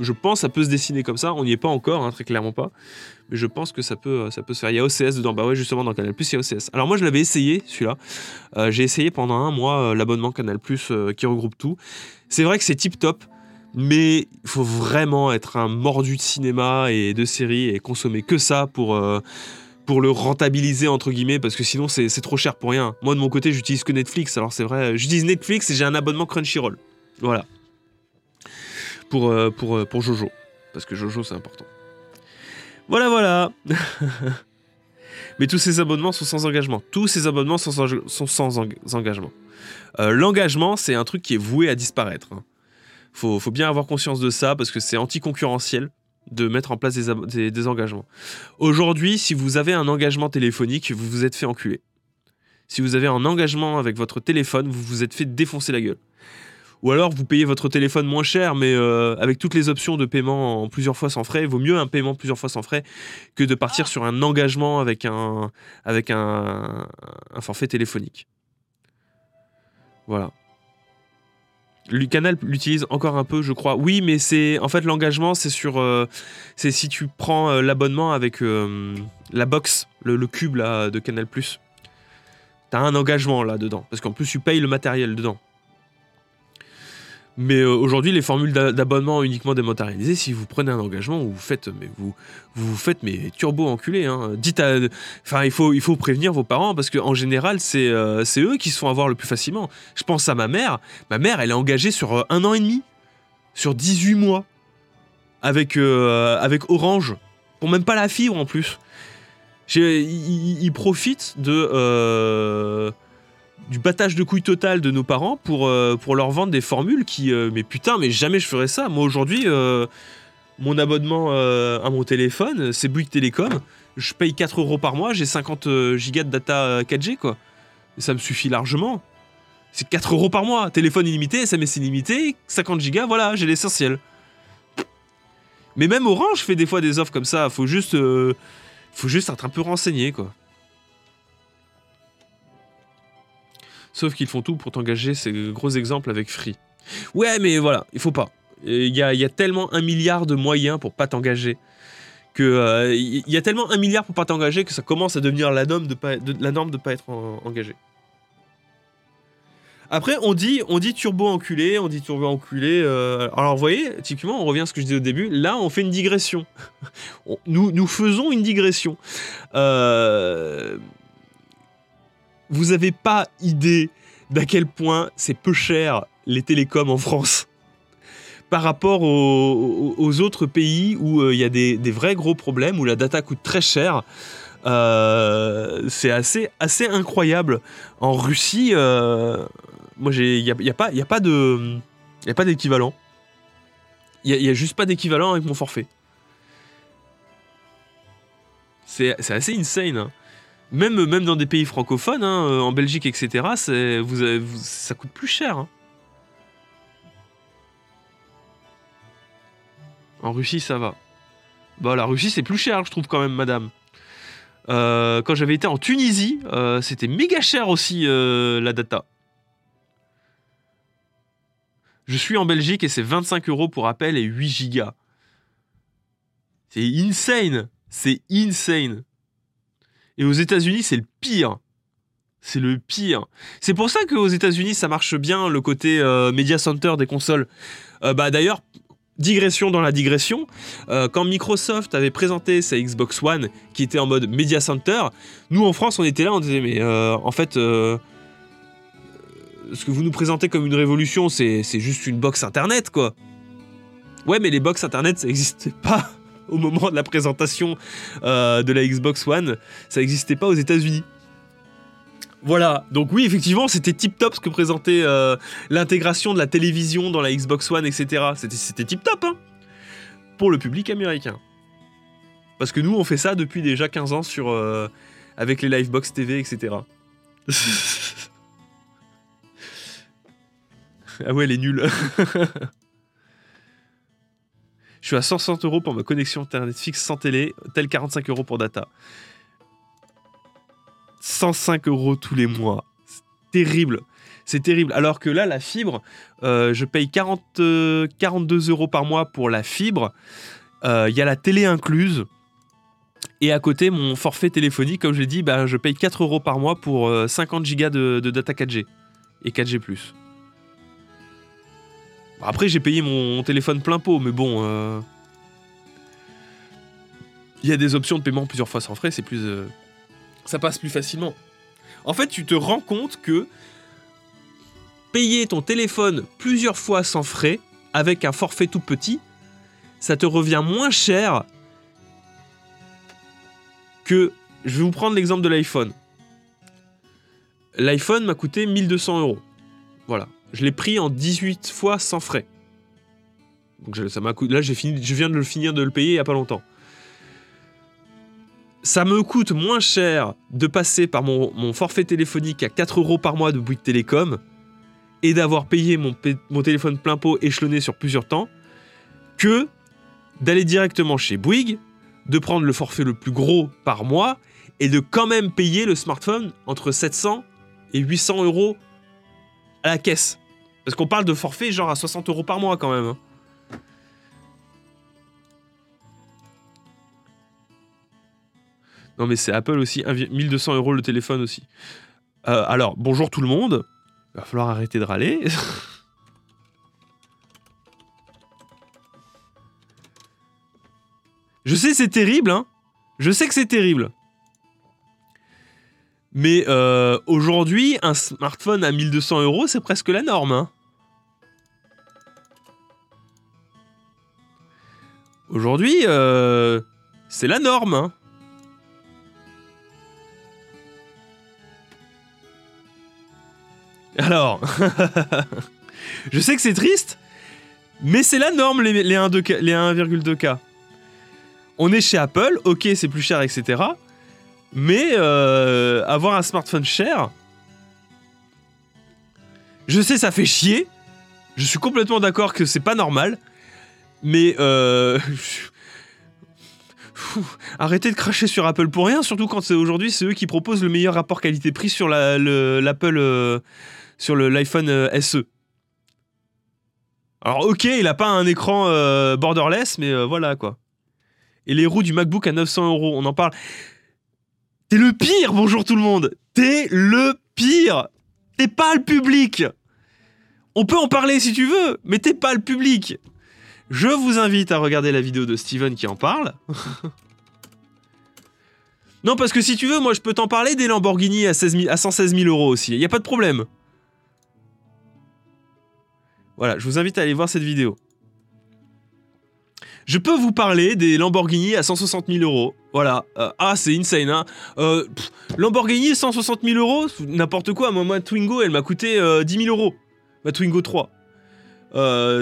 Je pense ça peut se dessiner comme ça, on n'y est pas encore, hein, très clairement pas, mais je pense que ça peut, ça peut se faire. Il y a OCS dedans, bah ouais justement dans Canal Plus il y a OCS. Alors moi je l'avais essayé celui-là, Euh, j'ai essayé pendant un mois euh, l'abonnement Canal Plus euh, qui regroupe tout. C'est vrai que c'est tip top, mais il faut vraiment être un mordu de cinéma et de séries et consommer que ça pour, euh, pour le rentabiliser entre guillemets parce que sinon c'est trop cher pour rien. Moi de mon côté j'utilise que Netflix, alors c'est vrai, j'utilise Netflix et j'ai un abonnement Crunchyroll. Voilà. Pour, euh, pour, euh, pour Jojo. Parce que Jojo c'est important. Voilà voilà Mais tous ces abonnements sont sans engagement. Tous ces abonnements sont sans, sont sans eng- engagement. Euh, L'engagement, c'est un truc qui est voué à disparaître. hein. Faut, faut bien avoir conscience de ça parce que c'est anticoncurrentiel de mettre en place des, des- des engagements. Aujourd'hui, si vous avez un engagement téléphonique, vous vous êtes fait enculer. Si vous avez un engagement avec votre téléphone, vous vous êtes fait défoncer la gueule. Ou alors vous payez votre téléphone moins cher, mais euh, avec toutes les options de paiement en plusieurs fois sans frais, il vaut mieux un paiement plusieurs fois sans frais que de partir sur un engagement avec un, avec un, un forfait téléphonique. Voilà. Le canal l'utilise encore un peu, je crois. Oui, mais c'est en fait l'engagement, c'est sur, euh, c'est si tu prends euh, l'abonnement avec euh, la box, le, le cube là de Canal Plus. T'as un engagement là dedans, parce qu'en plus tu payes le matériel dedans. Mais euh, aujourd'hui, les formules d'a- d'abonnement uniquement dématérialisées, si vous prenez un engagement, vous faites, mais vous, vous faites mais turbo enculé. Hein. Dites à, enfin, il faut, il faut prévenir vos parents parce qu'en général, c'est, euh, c'est eux qui se font avoir le plus facilement. Je pense à ma mère. Ma mère, elle est engagée sur euh, un an et demi, sur 18 mois, avec, avec Orange, pour même pas la fibre en plus. Ils profitent de, du battage de couilles total de nos parents pour, euh, pour leur vendre des formules qui. euh, mais putain, mais jamais je ferais ça. Moi aujourd'hui, euh, mon abonnement à mon téléphone, c'est Bouygues Télécom. Je paye 4 euros par mois, j'ai 50 euh, gigas de data euh, 4G, quoi. Et ça me suffit largement. C'est 4 euros par mois. Téléphone illimité, SMS illimité, 50 gigas, voilà, j'ai l'essentiel. Mais même Orange fait des fois des offres comme ça. Faut juste, faut juste être un peu renseigné, quoi. Sauf qu'ils font tout pour t'engager, c'est gros exemple avec Free. Ouais, mais voilà, il faut pas. Il y a, il y a tellement un milliard de moyens pour pas t'engager que euh, il y a tellement un milliard pour pas t'engager que ça commence à devenir la norme de pas, pas être en- engagé. Après, on dit, on dit turbo enculé, on dit turbo enculé. euh, alors, vous voyez, typiquement, on revient à ce que je disais au début. Là, on fait une digression. On- nous, nous faisons une digression. Euh, vous avez pas idée d'à quel point c'est peu cher les télécoms en France par rapport aux, autres pays où euh, il y a des, vrais gros problèmes, où la data coûte très cher. Euh, c'est assez, assez incroyable. En Russie, euh, il n'y a, y a pas, pas d'équivalent. Il n'y a, juste pas d'équivalent avec mon forfait. C'est c'est assez insane. hein. Même, même dans des pays francophones, hein, euh, en Belgique, etc., ça coûte plus cher. hein. En Russie, ça va. Bah, la Russie, c'est plus cher, je trouve, quand même, madame. Euh, quand j'avais été en Tunisie, euh, c'était méga cher aussi, la data. Je suis en Belgique et c'est 25 euros pour appel et 8 gigas. C'est insane. C'est insane. Et aux États-Unis, c'est le pire. C'est le pire. C'est pour ça qu'aux États-Unis, ça marche bien le côté euh, media center des consoles. Euh, bah d'ailleurs, digression dans la digression. euh, quand Microsoft avait présenté sa Xbox One, qui était en mode media center, nous en France, on était là, on disait mais en fait. ce que vous nous présentez comme une révolution, c'est juste une box internet, quoi. Ouais, mais les box internet, ça n'existait pas au moment de la présentation euh, de la Xbox One. Ça n'existait pas aux États-Unis. Voilà, donc oui, effectivement, c'était tip top ce que présentait euh, l'intégration de la télévision dans la Xbox One, etc. C'était tip top, hein, pour le public américain. Parce que nous, on fait ça depuis déjà 15 ans sur, euh, avec les Livebox TV, etc. ah ouais, elle est nulle. Je suis à 160 euros pour ma connexion internet fixe sans télé, tel 45 euros pour data. 105 euros tous les mois. C'est terrible. C'est terrible. Alors que là, la fibre, euh, je paye 40, 42 euros par mois pour la fibre. Euh, il y a la télé incluse. Et à côté, mon forfait téléphonique, comme je l'ai dit, bah, je paye 4 euros par mois pour 50 euh, gigas de, data 4G et 4G. Après, j'ai payé mon, téléphone plein pot, mais bon. Il y a des options de paiement plusieurs fois sans frais, c'est plus ça passe plus facilement. En fait, tu te rends compte que payer ton téléphone plusieurs fois sans frais, avec un forfait tout petit, ça te revient moins cher que... Je vais vous prendre l'exemple de l'iPhone. L'iPhone m'a coûté 1200 euros. Voilà. Je l'ai pris en 18 fois sans frais. Là, je viens de le finir de le payer il n'y a pas longtemps ça me coûte moins cher de passer par mon, forfait téléphonique à 4 euros par mois de Bouygues Télécom et d'avoir payé mon, mon, téléphone plein pot échelonné sur plusieurs temps que d'aller directement chez Bouygues, de prendre le forfait le plus gros par mois et de quand même payer le smartphone entre 700 et 800 euros à la caisse. Parce qu'on parle de forfait genre à 60 euros par mois quand même. Hein. Non, mais c'est Apple aussi, 1200 euros le téléphone aussi. Euh, alors, bonjour tout le monde. Il va falloir arrêter de râler. Je sais, c'est terrible, hein. Je sais que c'est terrible. Mais euh, aujourd'hui, un smartphone à 1200 euros, c'est presque la norme. Hein. Aujourd'hui, euh, c'est la norme. Hein. Alors, je sais que c'est triste, mais c'est la norme les, les 1,2K. On est chez Apple, ok c'est plus cher, etc. Mais euh, avoir un smartphone cher, je sais ça fait chier. Je suis complètement d'accord que c'est pas normal. Mais euh, arrêtez de cracher sur Apple pour rien, surtout quand c'est aujourd'hui c'est eux qui proposent le meilleur rapport qualité-prix sur l'Apple euh, sur l'iPhone SE. Alors ok, il a pas un écran borderless, mais voilà quoi. Et les roues du MacBook à 900 euros, on en parle. T'es le pire, bonjour tout le monde. T'es le pire. T'es pas le public. On peut en parler si tu veux, mais t'es pas le public. Je vous invite à regarder la vidéo de Steven qui en parle. non, parce que si tu veux, moi je peux t'en parler des Lamborghini à, 16 à 116 000 euros aussi. Y a pas de problème. Voilà, je vous invite à aller voir cette vidéo. Je peux vous parler des Lamborghini à 160 000 euros. Voilà. Euh, ah, c'est insane, hein. Euh, Lamborghini, 160 000 euros, n'importe quoi. Moi, ma Twingo, elle m'a coûté 10 euh, 000 euros. Ma Twingo 3.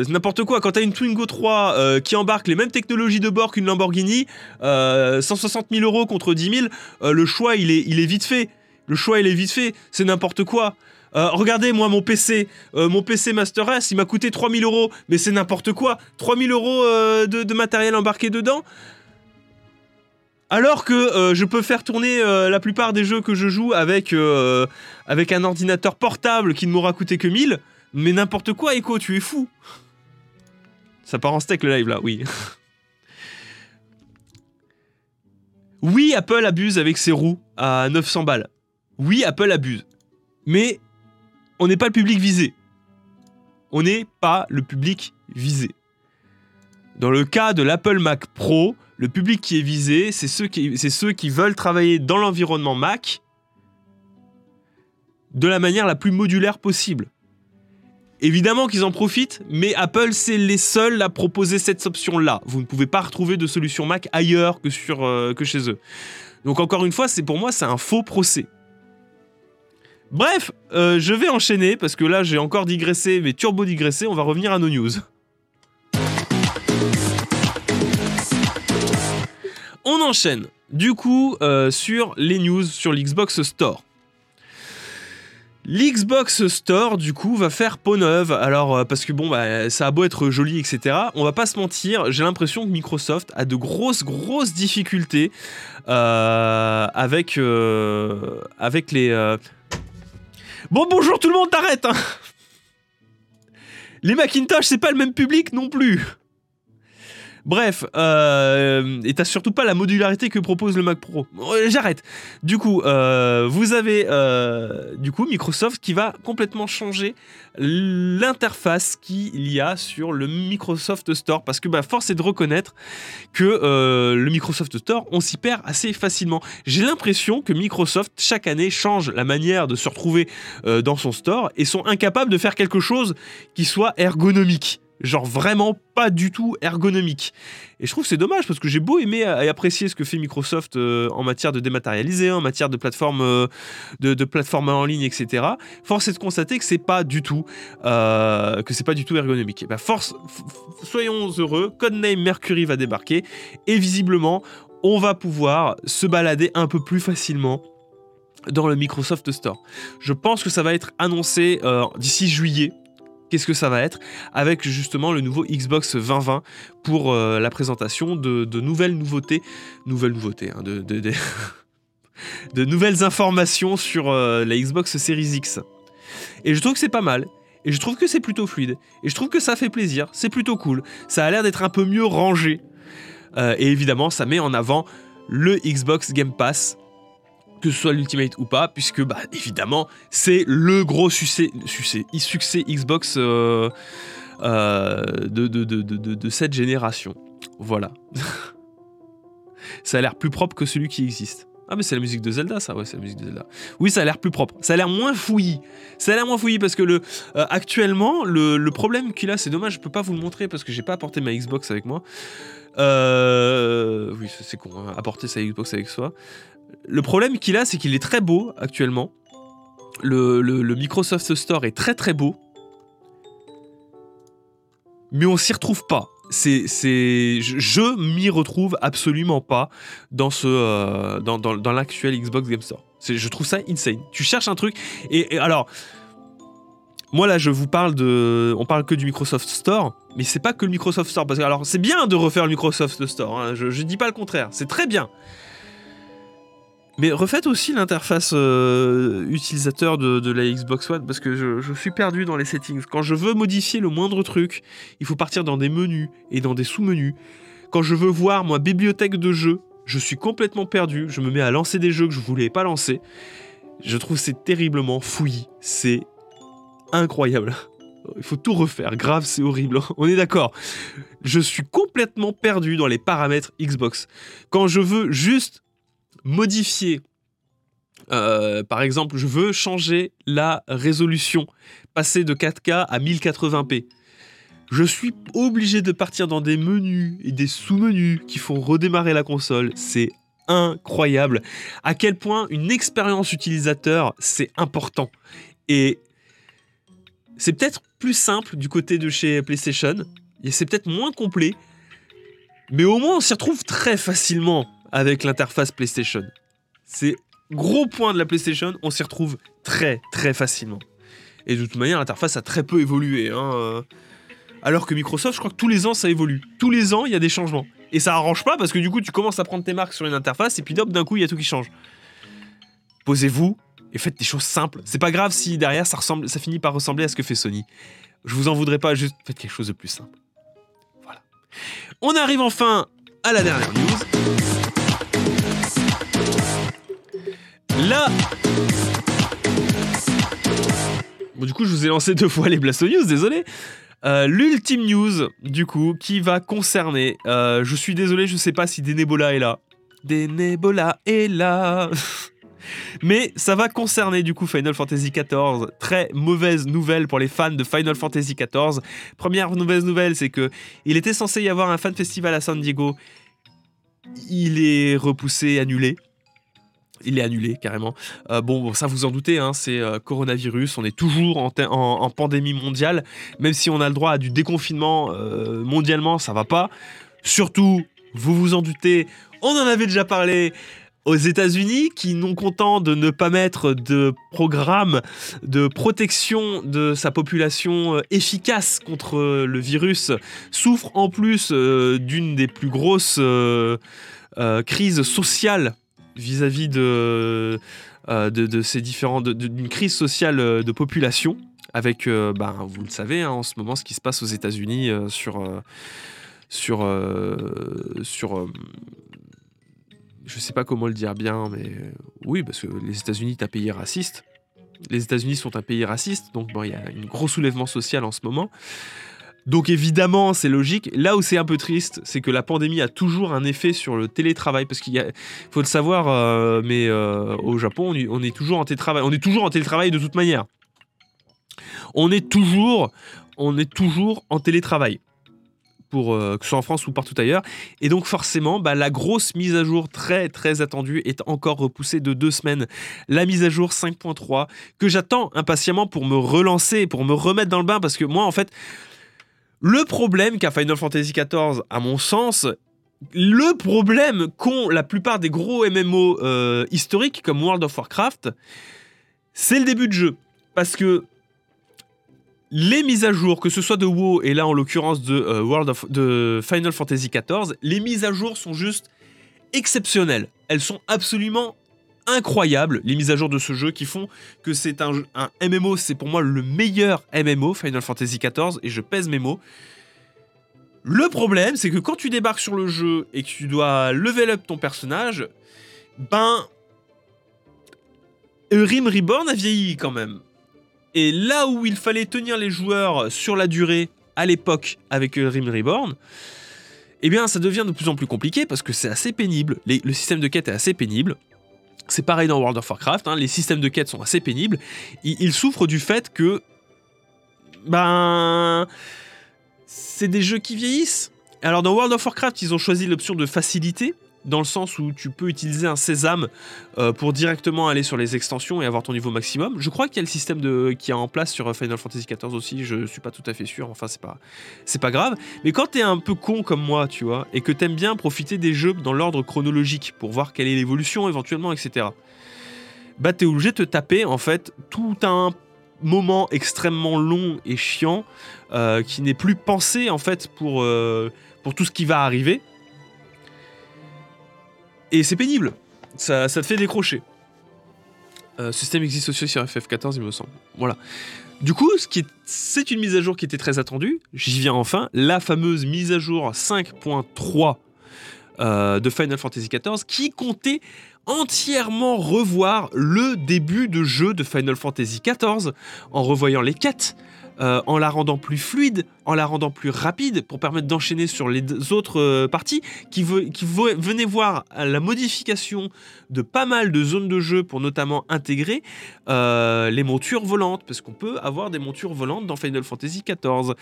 n'importe quoi. Quand t'as une Twingo 3 qui embarque les mêmes technologies de bord qu'une Lamborghini, 160 000 euros contre 10 000, le choix, il est, il est vite fait. Le choix, il est vite fait. C'est n'importe quoi. Euh, regardez, moi, mon PC, euh, mon PC Master S, il m'a coûté 3000 euros, mais c'est n'importe quoi. 3000 euros euh, de, matériel embarqué dedans. Alors que je peux faire tourner la plupart des jeux que je joue avec, avec un ordinateur portable qui ne m'aura coûté que 1000, mais n'importe quoi, Echo, tu es fou. Ça part en steak le live là, oui. oui, Apple abuse avec ses roues à 900 balles. Oui, Apple abuse. Mais on n'est pas le public visé. On n'est pas le public visé. Dans le cas de l'Apple Mac Pro, le public qui est visé, c'est ceux qui, veulent travailler dans l'environnement Mac de la manière la plus modulaire possible. Évidemment qu'ils en profitent, mais Apple, c'est les seuls à proposer cette option-là. Vous ne pouvez pas retrouver de solution Mac ailleurs que, euh, que chez eux. Donc encore une fois, c'est pour moi, c'est un faux procès. Bref, euh, je vais enchaîner parce que là j'ai encore digressé, mais turbo digressé, on va revenir à nos news. On enchaîne du coup euh, sur les news sur l'Xbox Store. L'Xbox Store, du coup, va faire peau neuve. Alors, euh, parce que bon, bah, ça a beau être joli, etc. On va pas se mentir, j'ai l'impression que Microsoft a de grosses, grosses difficultés avec les. Bon, bonjour tout le monde, t'arrêtes hein. Les Macintosh, c'est pas le même public non plus Bref, euh, et t'as surtout pas la modularité que propose le Mac Pro. J'arrête. Du coup, euh, vous avez euh, Microsoft qui va complètement changer l'interface qu'il y a sur le Microsoft Store parce que bah, force est de reconnaître que euh, le Microsoft Store on s'y perd assez facilement. J'ai l'impression que Microsoft chaque année change la manière de se retrouver euh, dans son store et sont incapables de faire quelque chose qui soit ergonomique genre vraiment pas du tout ergonomique. Et je trouve c'est dommage parce que j'ai beau aimer et apprécier ce que fait Microsoft euh, en matière de dématérialisé, en matière de plateforme, euh, en ligne, etc. Force est de constater que c'est pas du tout, euh, que c'est pas du tout ergonomique. Et ben force, soyons heureux, Codename Mercury va débarquer et visiblement on va pouvoir se balader un peu plus facilement dans le Microsoft Store. Je pense que ça va être annoncé d'ici juillet qu'est-ce que ça va être, avec justement le nouveau Xbox 2020 pour euh, la présentation de, nouvelles nouveautés, nouvelles nouveautés, hein, de, nouvelles informations sur euh, la Xbox Series X. Et je trouve que c'est pas mal. Et je trouve que c'est plutôt fluide. Et je trouve que ça fait plaisir. C'est plutôt cool. Ça a l'air d'être un peu mieux rangé. Euh, et évidemment, ça met en avant le Xbox Game Pass que ce soit l'Ultimate ou pas, puisque bah, évidemment c'est le gros succès, succès, succès Xbox euh, euh, de, de, de, de, cette génération. Voilà. ça a l'air plus propre que celui qui existe. Ah mais c'est la musique de Zelda ça, ouais c'est la musique de Zelda. Oui ça a l'air plus propre, ça a l'air moins fouillis. Ça a l'air moins fouillis parce que le, euh, actuellement le, le problème qu'il a, c'est dommage je peux pas vous le montrer parce que j'ai pas apporté ma Xbox avec moi. oui c'est con, hein, apporter sa Xbox avec soi. Le problème qu'il a, c'est qu'il est très beau actuellement. Le, Microsoft Store est très très beau. Mais on s'y retrouve pas. Je, m'y retrouve absolument pas dans, euh, l'actuel Xbox Game Store. je trouve ça insane. Tu cherches un truc. Et, alors, moi là, je vous parle de. On parle que du Microsoft Store, mais c'est pas que le Microsoft Store. Parce que, alors, c'est bien de refaire le Microsoft Store. Hein, je, je dis pas le contraire. C'est très bien. Mais refaites aussi l'interface euh, utilisateur de, la Xbox One parce que je, suis perdu dans les settings. Quand je veux modifier le moindre truc, il faut partir dans des menus et dans des sous-menus. Quand je veux voir, moi, bibliothèque de jeux, je suis complètement perdu. Je me mets à lancer des jeux que je voulais pas lancer. Je trouve c'est terriblement fouillis. C'est incroyable. Il faut tout refaire. Grave, c'est horrible. On est d'accord. Je suis complètement perdu dans les paramètres Xbox. Quand je veux juste modifier. Euh, par exemple, je veux changer la résolution, passer de 4K à 1080p. Je suis obligé de partir dans des menus et des sous-menus qui font redémarrer la console. C'est incroyable. À quel point une expérience utilisateur, c'est important. Et c'est peut-être plus simple du côté de chez PlayStation. Et c'est peut-être moins complet. Mais au moins, on s'y retrouve très facilement avec l'interface PlayStation. C'est gros point de la PlayStation, on s'y retrouve très très facilement. Et de toute manière, l'interface a très peu évolué. Hein, euh. Alors que Microsoft, je crois que tous les ans, ça évolue. Tous les ans, il y a des changements. Et ça arrange pas parce que du coup, tu commences à prendre tes marques sur une interface et puis d'un coup, il y a tout qui change. Posez-vous et faites des choses simples. C'est pas grave si derrière, ça, ressemble, ça finit par ressembler à ce que fait Sony. Je vous en voudrais pas, juste faites quelque chose de plus simple. Voilà. On arrive enfin à la dernière news. Là Bon, du coup, je vous ai lancé deux fois les Blasto News, désolé. Euh, l'ultime news, du coup, qui va concerner. Euh, je suis désolé, je sais pas si Denebola est là. Denebola est là. Mais ça va concerner du coup Final Fantasy XIV. Très mauvaise nouvelle pour les fans de Final Fantasy XIV. Première mauvaise nouvelle, c'est que il était censé y avoir un fan festival à San Diego. Il est repoussé, annulé. Il est annulé carrément. Euh, bon, ça vous en doutez, hein, c'est euh, coronavirus. On est toujours en, pandémie mondiale. Même si on a le droit à du déconfinement euh, mondialement, ça va pas. Surtout, vous vous en doutez, on en avait déjà parlé aux États-Unis qui, non content de ne pas mettre de programme de protection de sa population efficace contre le virus, souffre en plus d'une des plus grosses crises sociales vis-à-vis de, euh, de, ces différents, d'une crise sociale euh, de population, avec, ben, vous le savez, hein, en ce moment, ce qui se passe aux États-Unis sur, sur, sur je sais pas comment le dire bien, mais oui, parce que les États-Unis est un pays raciste. Les États-Unis sont un pays raciste, donc bon, il y a un gros soulèvement social en ce moment. Donc évidemment, c'est logique. Là où c'est un peu triste, c'est que la pandémie a toujours un effet sur le télétravail, parce qu'il faut le savoir, euh, mais euh, au Japon, on, est toujours en télétravail. On est toujours en télétravail de toute manière. On est toujours, on est toujours en télétravail. Pour, euh, que ce soit en France ou partout ailleurs. Et donc forcément, bah, la grosse mise à jour très très attendue est encore repoussée de deux semaines. La mise à jour 5.3 que j'attends impatiemment pour me relancer, pour me remettre dans le bain, parce que moi en fait, le problème qu'a Final Fantasy XIV, à mon sens, le problème qu'ont la plupart des gros MMO euh, historiques comme World of Warcraft, c'est le début de jeu. Parce que les mises à jour, que ce soit de WoW et là en l'occurrence de, euh, de Final Fantasy XIV, les mises à jour sont juste exceptionnelles. Elles sont absolument incroyables, les mises à jour de ce jeu, qui font que c'est un, MMO, c'est pour moi le meilleur MMO, Final Fantasy XIV, et je pèse mes mots. Le problème, c'est que quand tu débarques sur le jeu et que tu dois level up ton personnage, ben. Rim Reborn a vieilli quand même. Et là où il fallait tenir les joueurs sur la durée à l'époque avec Rim Reborn, eh bien ça devient de plus en plus compliqué parce que c'est assez pénible. le système de quête est assez pénible. C'est pareil dans World of Warcraft, hein, les systèmes de quête sont assez pénibles. Ils, souffrent du fait que. Ben. C'est des jeux qui vieillissent. Alors dans World of Warcraft, ils ont choisi l'option de facilité, dans le sens où tu peux utiliser un sésame euh, pour directement aller sur les extensions et avoir ton niveau maximum. Je crois qu'il y a le système qui est en place sur Final Fantasy XIV aussi, je suis pas tout à fait sûr, enfin c'est pas, pas grave. Mais quand t'es un peu con comme moi, tu vois, et que t'aimes bien profiter des jeux dans l'ordre chronologique pour voir quelle est l'évolution éventuellement, etc. Bah t'es obligé de taper en fait tout un moment extrêmement long et chiant euh, qui n'est plus pensé en fait pour, euh, pour tout ce qui va arriver et c'est pénible. Ça, te fait décrocher. Euh, système existe aussi sur FF14, il me semble. Voilà. Du coup, c'est une mise à jour qui était très attendue. J'y viens enfin. La fameuse mise à jour 5.3 euh, de Final Fantasy XIV qui comptait entièrement revoir le début de jeu de Final Fantasy XIV en revoyant les quêtes, euh, en la rendant plus fluide, en la rendant plus rapide pour permettre d'enchaîner sur les autres euh, parties qui, venaient voir la modification de pas mal de zones de jeu pour notamment intégrer euh, les montures volantes parce qu'on peut avoir des montures volantes dans Final Fantasy XIV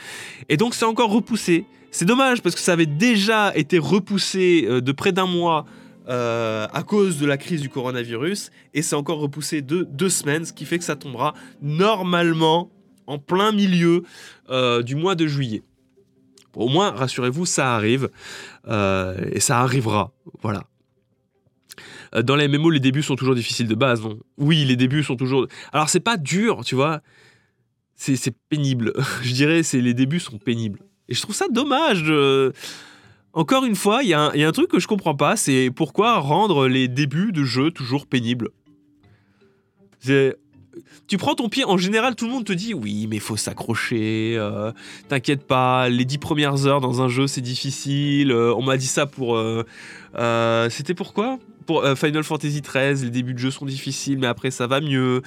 et donc c'est encore repoussé. C'est dommage parce que ça avait déjà été repoussé de près d'un mois à cause de la crise du coronavirus et c'est encore repoussé de deux semaines, ce qui fait que ça tombera normalement en plein milieu euh, du mois de juillet. Au moins, rassurez-vous, ça arrive. Euh, et ça arrivera. Voilà. Euh, dans les MMO, les débuts sont toujours difficiles de base. Oui, les débuts sont toujours. Alors, c'est pas dur, tu vois. C'est pénible. je dirais, c'est les débuts sont pénibles. Et je trouve ça dommage. Encore une fois, il y, a un truc que je comprends pas, c'est pourquoi rendre les débuts de jeu toujours pénibles. Tu prends ton pied, en général, tout le monde te dit oui, mais faut s'accrocher, euh, t'inquiète pas, les dix premières heures dans un jeu c'est difficile. Euh, on m'a dit ça pour. Euh, c'était pourquoi Pour Final Fantasy XIII, les débuts de jeu sont difficiles, mais après ça va mieux.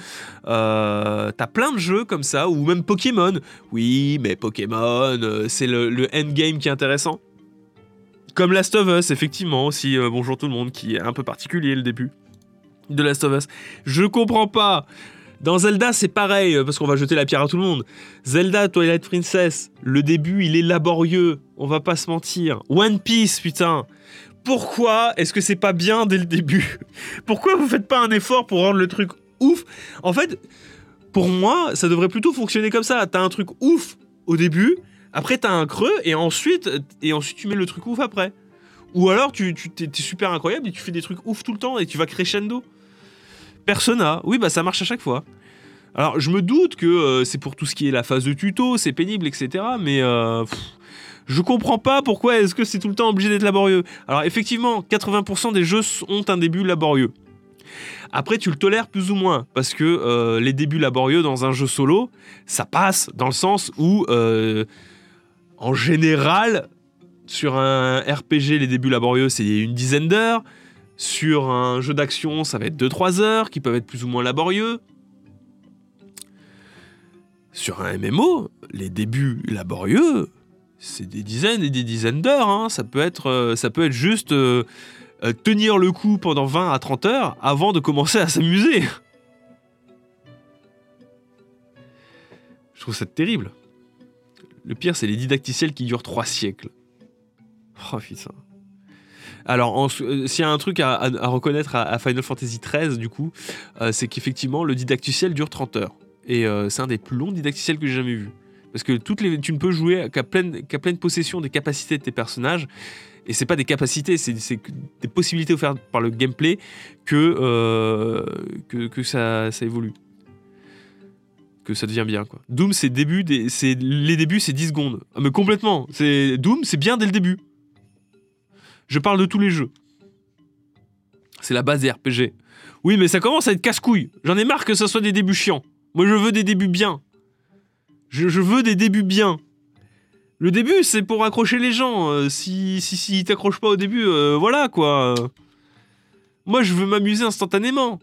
T'as plein de jeux comme ça, ou même Pokémon. Oui, mais Pokémon, c'est le, le endgame qui est intéressant. Comme Last of Us, effectivement, aussi, bonjour tout le monde, qui est un peu particulier le début. de Last of Us. Je comprends pas. Dans Zelda, c'est pareil, parce qu'on va jeter la pierre à tout le monde. Zelda Twilight Princess, le début, il est laborieux. On va pas se mentir. One Piece, putain. Pourquoi est-ce que c'est pas bien dès le début Pourquoi vous faites pas un effort pour rendre le truc ouf En fait, pour moi, ça devrait plutôt fonctionner comme ça. T'as un truc ouf au début, après t'as un creux, et ensuite, et ensuite tu mets le truc ouf après. Ou alors tu, tu super incroyable et tu fais des trucs ouf tout le temps et tu vas crescendo. Persona, oui, bah ça marche à chaque fois. Alors, je me doute que euh, c'est pour tout ce qui est la phase de tuto, c'est pénible, etc. Mais euh, pff, je comprends pas pourquoi est-ce que c'est tout le temps obligé d'être laborieux. Alors, effectivement, 80% des jeux ont un début laborieux. Après, tu le tolères plus ou moins, parce que euh, les débuts laborieux dans un jeu solo, ça passe dans le sens où, euh, en général, sur un RPG, les débuts laborieux, c'est une dizaine d'heures. Sur un jeu d'action, ça va être 2-3 heures, qui peuvent être plus ou moins laborieux. Sur un MMO, les débuts laborieux, c'est des dizaines et des dizaines d'heures. hein. Ça, peut être, euh, ça peut être juste euh, euh, tenir le coup pendant 20 à 30 heures avant de commencer à s'amuser. Je trouve ça terrible. Le pire, c'est les didacticiels qui durent 3 siècles. Oh putain. Alors, euh, s'il y a un truc à, reconnaître à, Final Fantasy XIII, du coup, euh, c'est qu'effectivement, le didacticiel dure 30 heures. Et euh, c'est un des plus longs didacticiels que j'ai jamais vu. Parce que toutes les, tu ne peux jouer qu'à pleine, possession des capacités de tes personnages. Et c'est pas des capacités, c'est des possibilités offertes par le gameplay que, que, ça, évolue. Que ça devient bien, quoi. Doom, c'est début les débuts, c'est 10 secondes. Ah, mais complètement. C'est, Doom, c'est bien dès le début. Je parle de tous les jeux. C'est la base des RPG. Oui, mais ça commence à être casse-couille. J'en ai marre que ça soit des débuts chiants. Moi, je veux des débuts bien. Je, veux des débuts bien. Le début, c'est pour accrocher les gens. Euh, si si, t'accrochent pas au début, euh, voilà quoi. Moi, je veux m'amuser instantanément.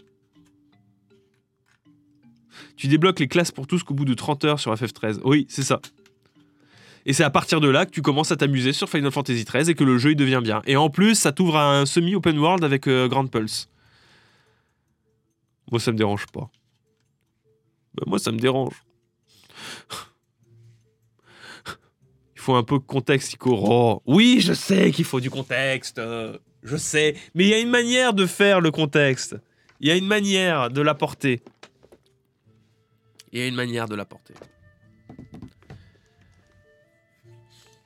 Tu débloques les classes pour tous qu'au bout de 30 heures sur FF13. Oui, c'est ça. Et c'est à partir de là que tu commences à t'amuser sur Final Fantasy XIII et que le jeu il devient bien. Et en plus, ça t'ouvre un semi-open world avec euh, Grand Pulse. Moi, ça me dérange pas. Bah, moi, ça me dérange. Il faut un peu de contexte, Ico. Oh, oui, je sais qu'il faut du contexte. euh, je sais. Mais il y a une manière de faire le contexte. Il y a une manière de l'apporter. Il y a une manière de l'apporter.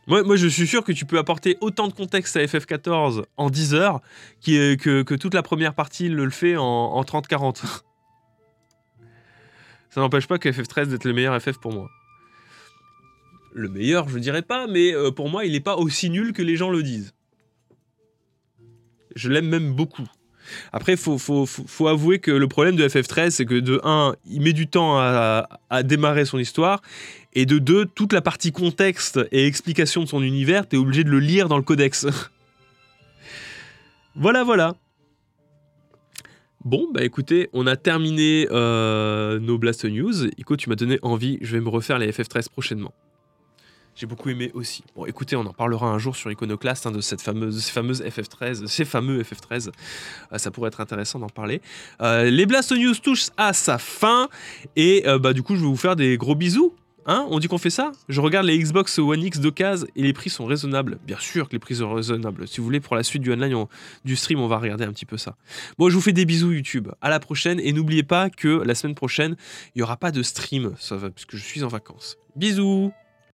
Moi, je suis sûr que tu peux apporter autant de contexte à FF14 en 10 heures que, toute la première partie le, fait en, en 30-40. Ça n'empêche pas que FF13 d'être le meilleur FF pour moi. Le meilleur, je dirais pas, mais euh, pour moi, il n'est pas aussi nul que les gens le disent. Je l'aime même beaucoup. Après, faut, faut, avouer que le problème de FF13, c'est que de 1, il met du temps à, à démarrer son histoire, et de 2, toute la partie contexte et explication de son univers, t'es obligé de le lire dans le codex. voilà, voilà. Bon, bah écoutez, on a terminé euh, nos Blast News. Ico, tu m'as donné envie, je vais me refaire les FF13 prochainement. J'ai beaucoup aimé aussi. Bon, écoutez, on en parlera un jour sur Iconoclast hein, de cette fameuse, ces fameuses FF13, ces fameux FF13. Euh, ça pourrait être intéressant d'en parler. Euh, les Blast News touchent à sa fin et euh, bah du coup, je vais vous faire des gros bisous. Hein On dit qu'on fait ça? Je regarde les Xbox One X d'occasion et les prix sont raisonnables. Bien sûr que les prix sont raisonnables. Si vous voulez, pour la suite du online, on- du stream, on va regarder un petit peu ça. Bon, je vous fais des bisous YouTube. À la prochaine et n'oubliez pas que la semaine prochaine, il n'y aura pas de stream, ça va, puisque je suis en vacances. Bisous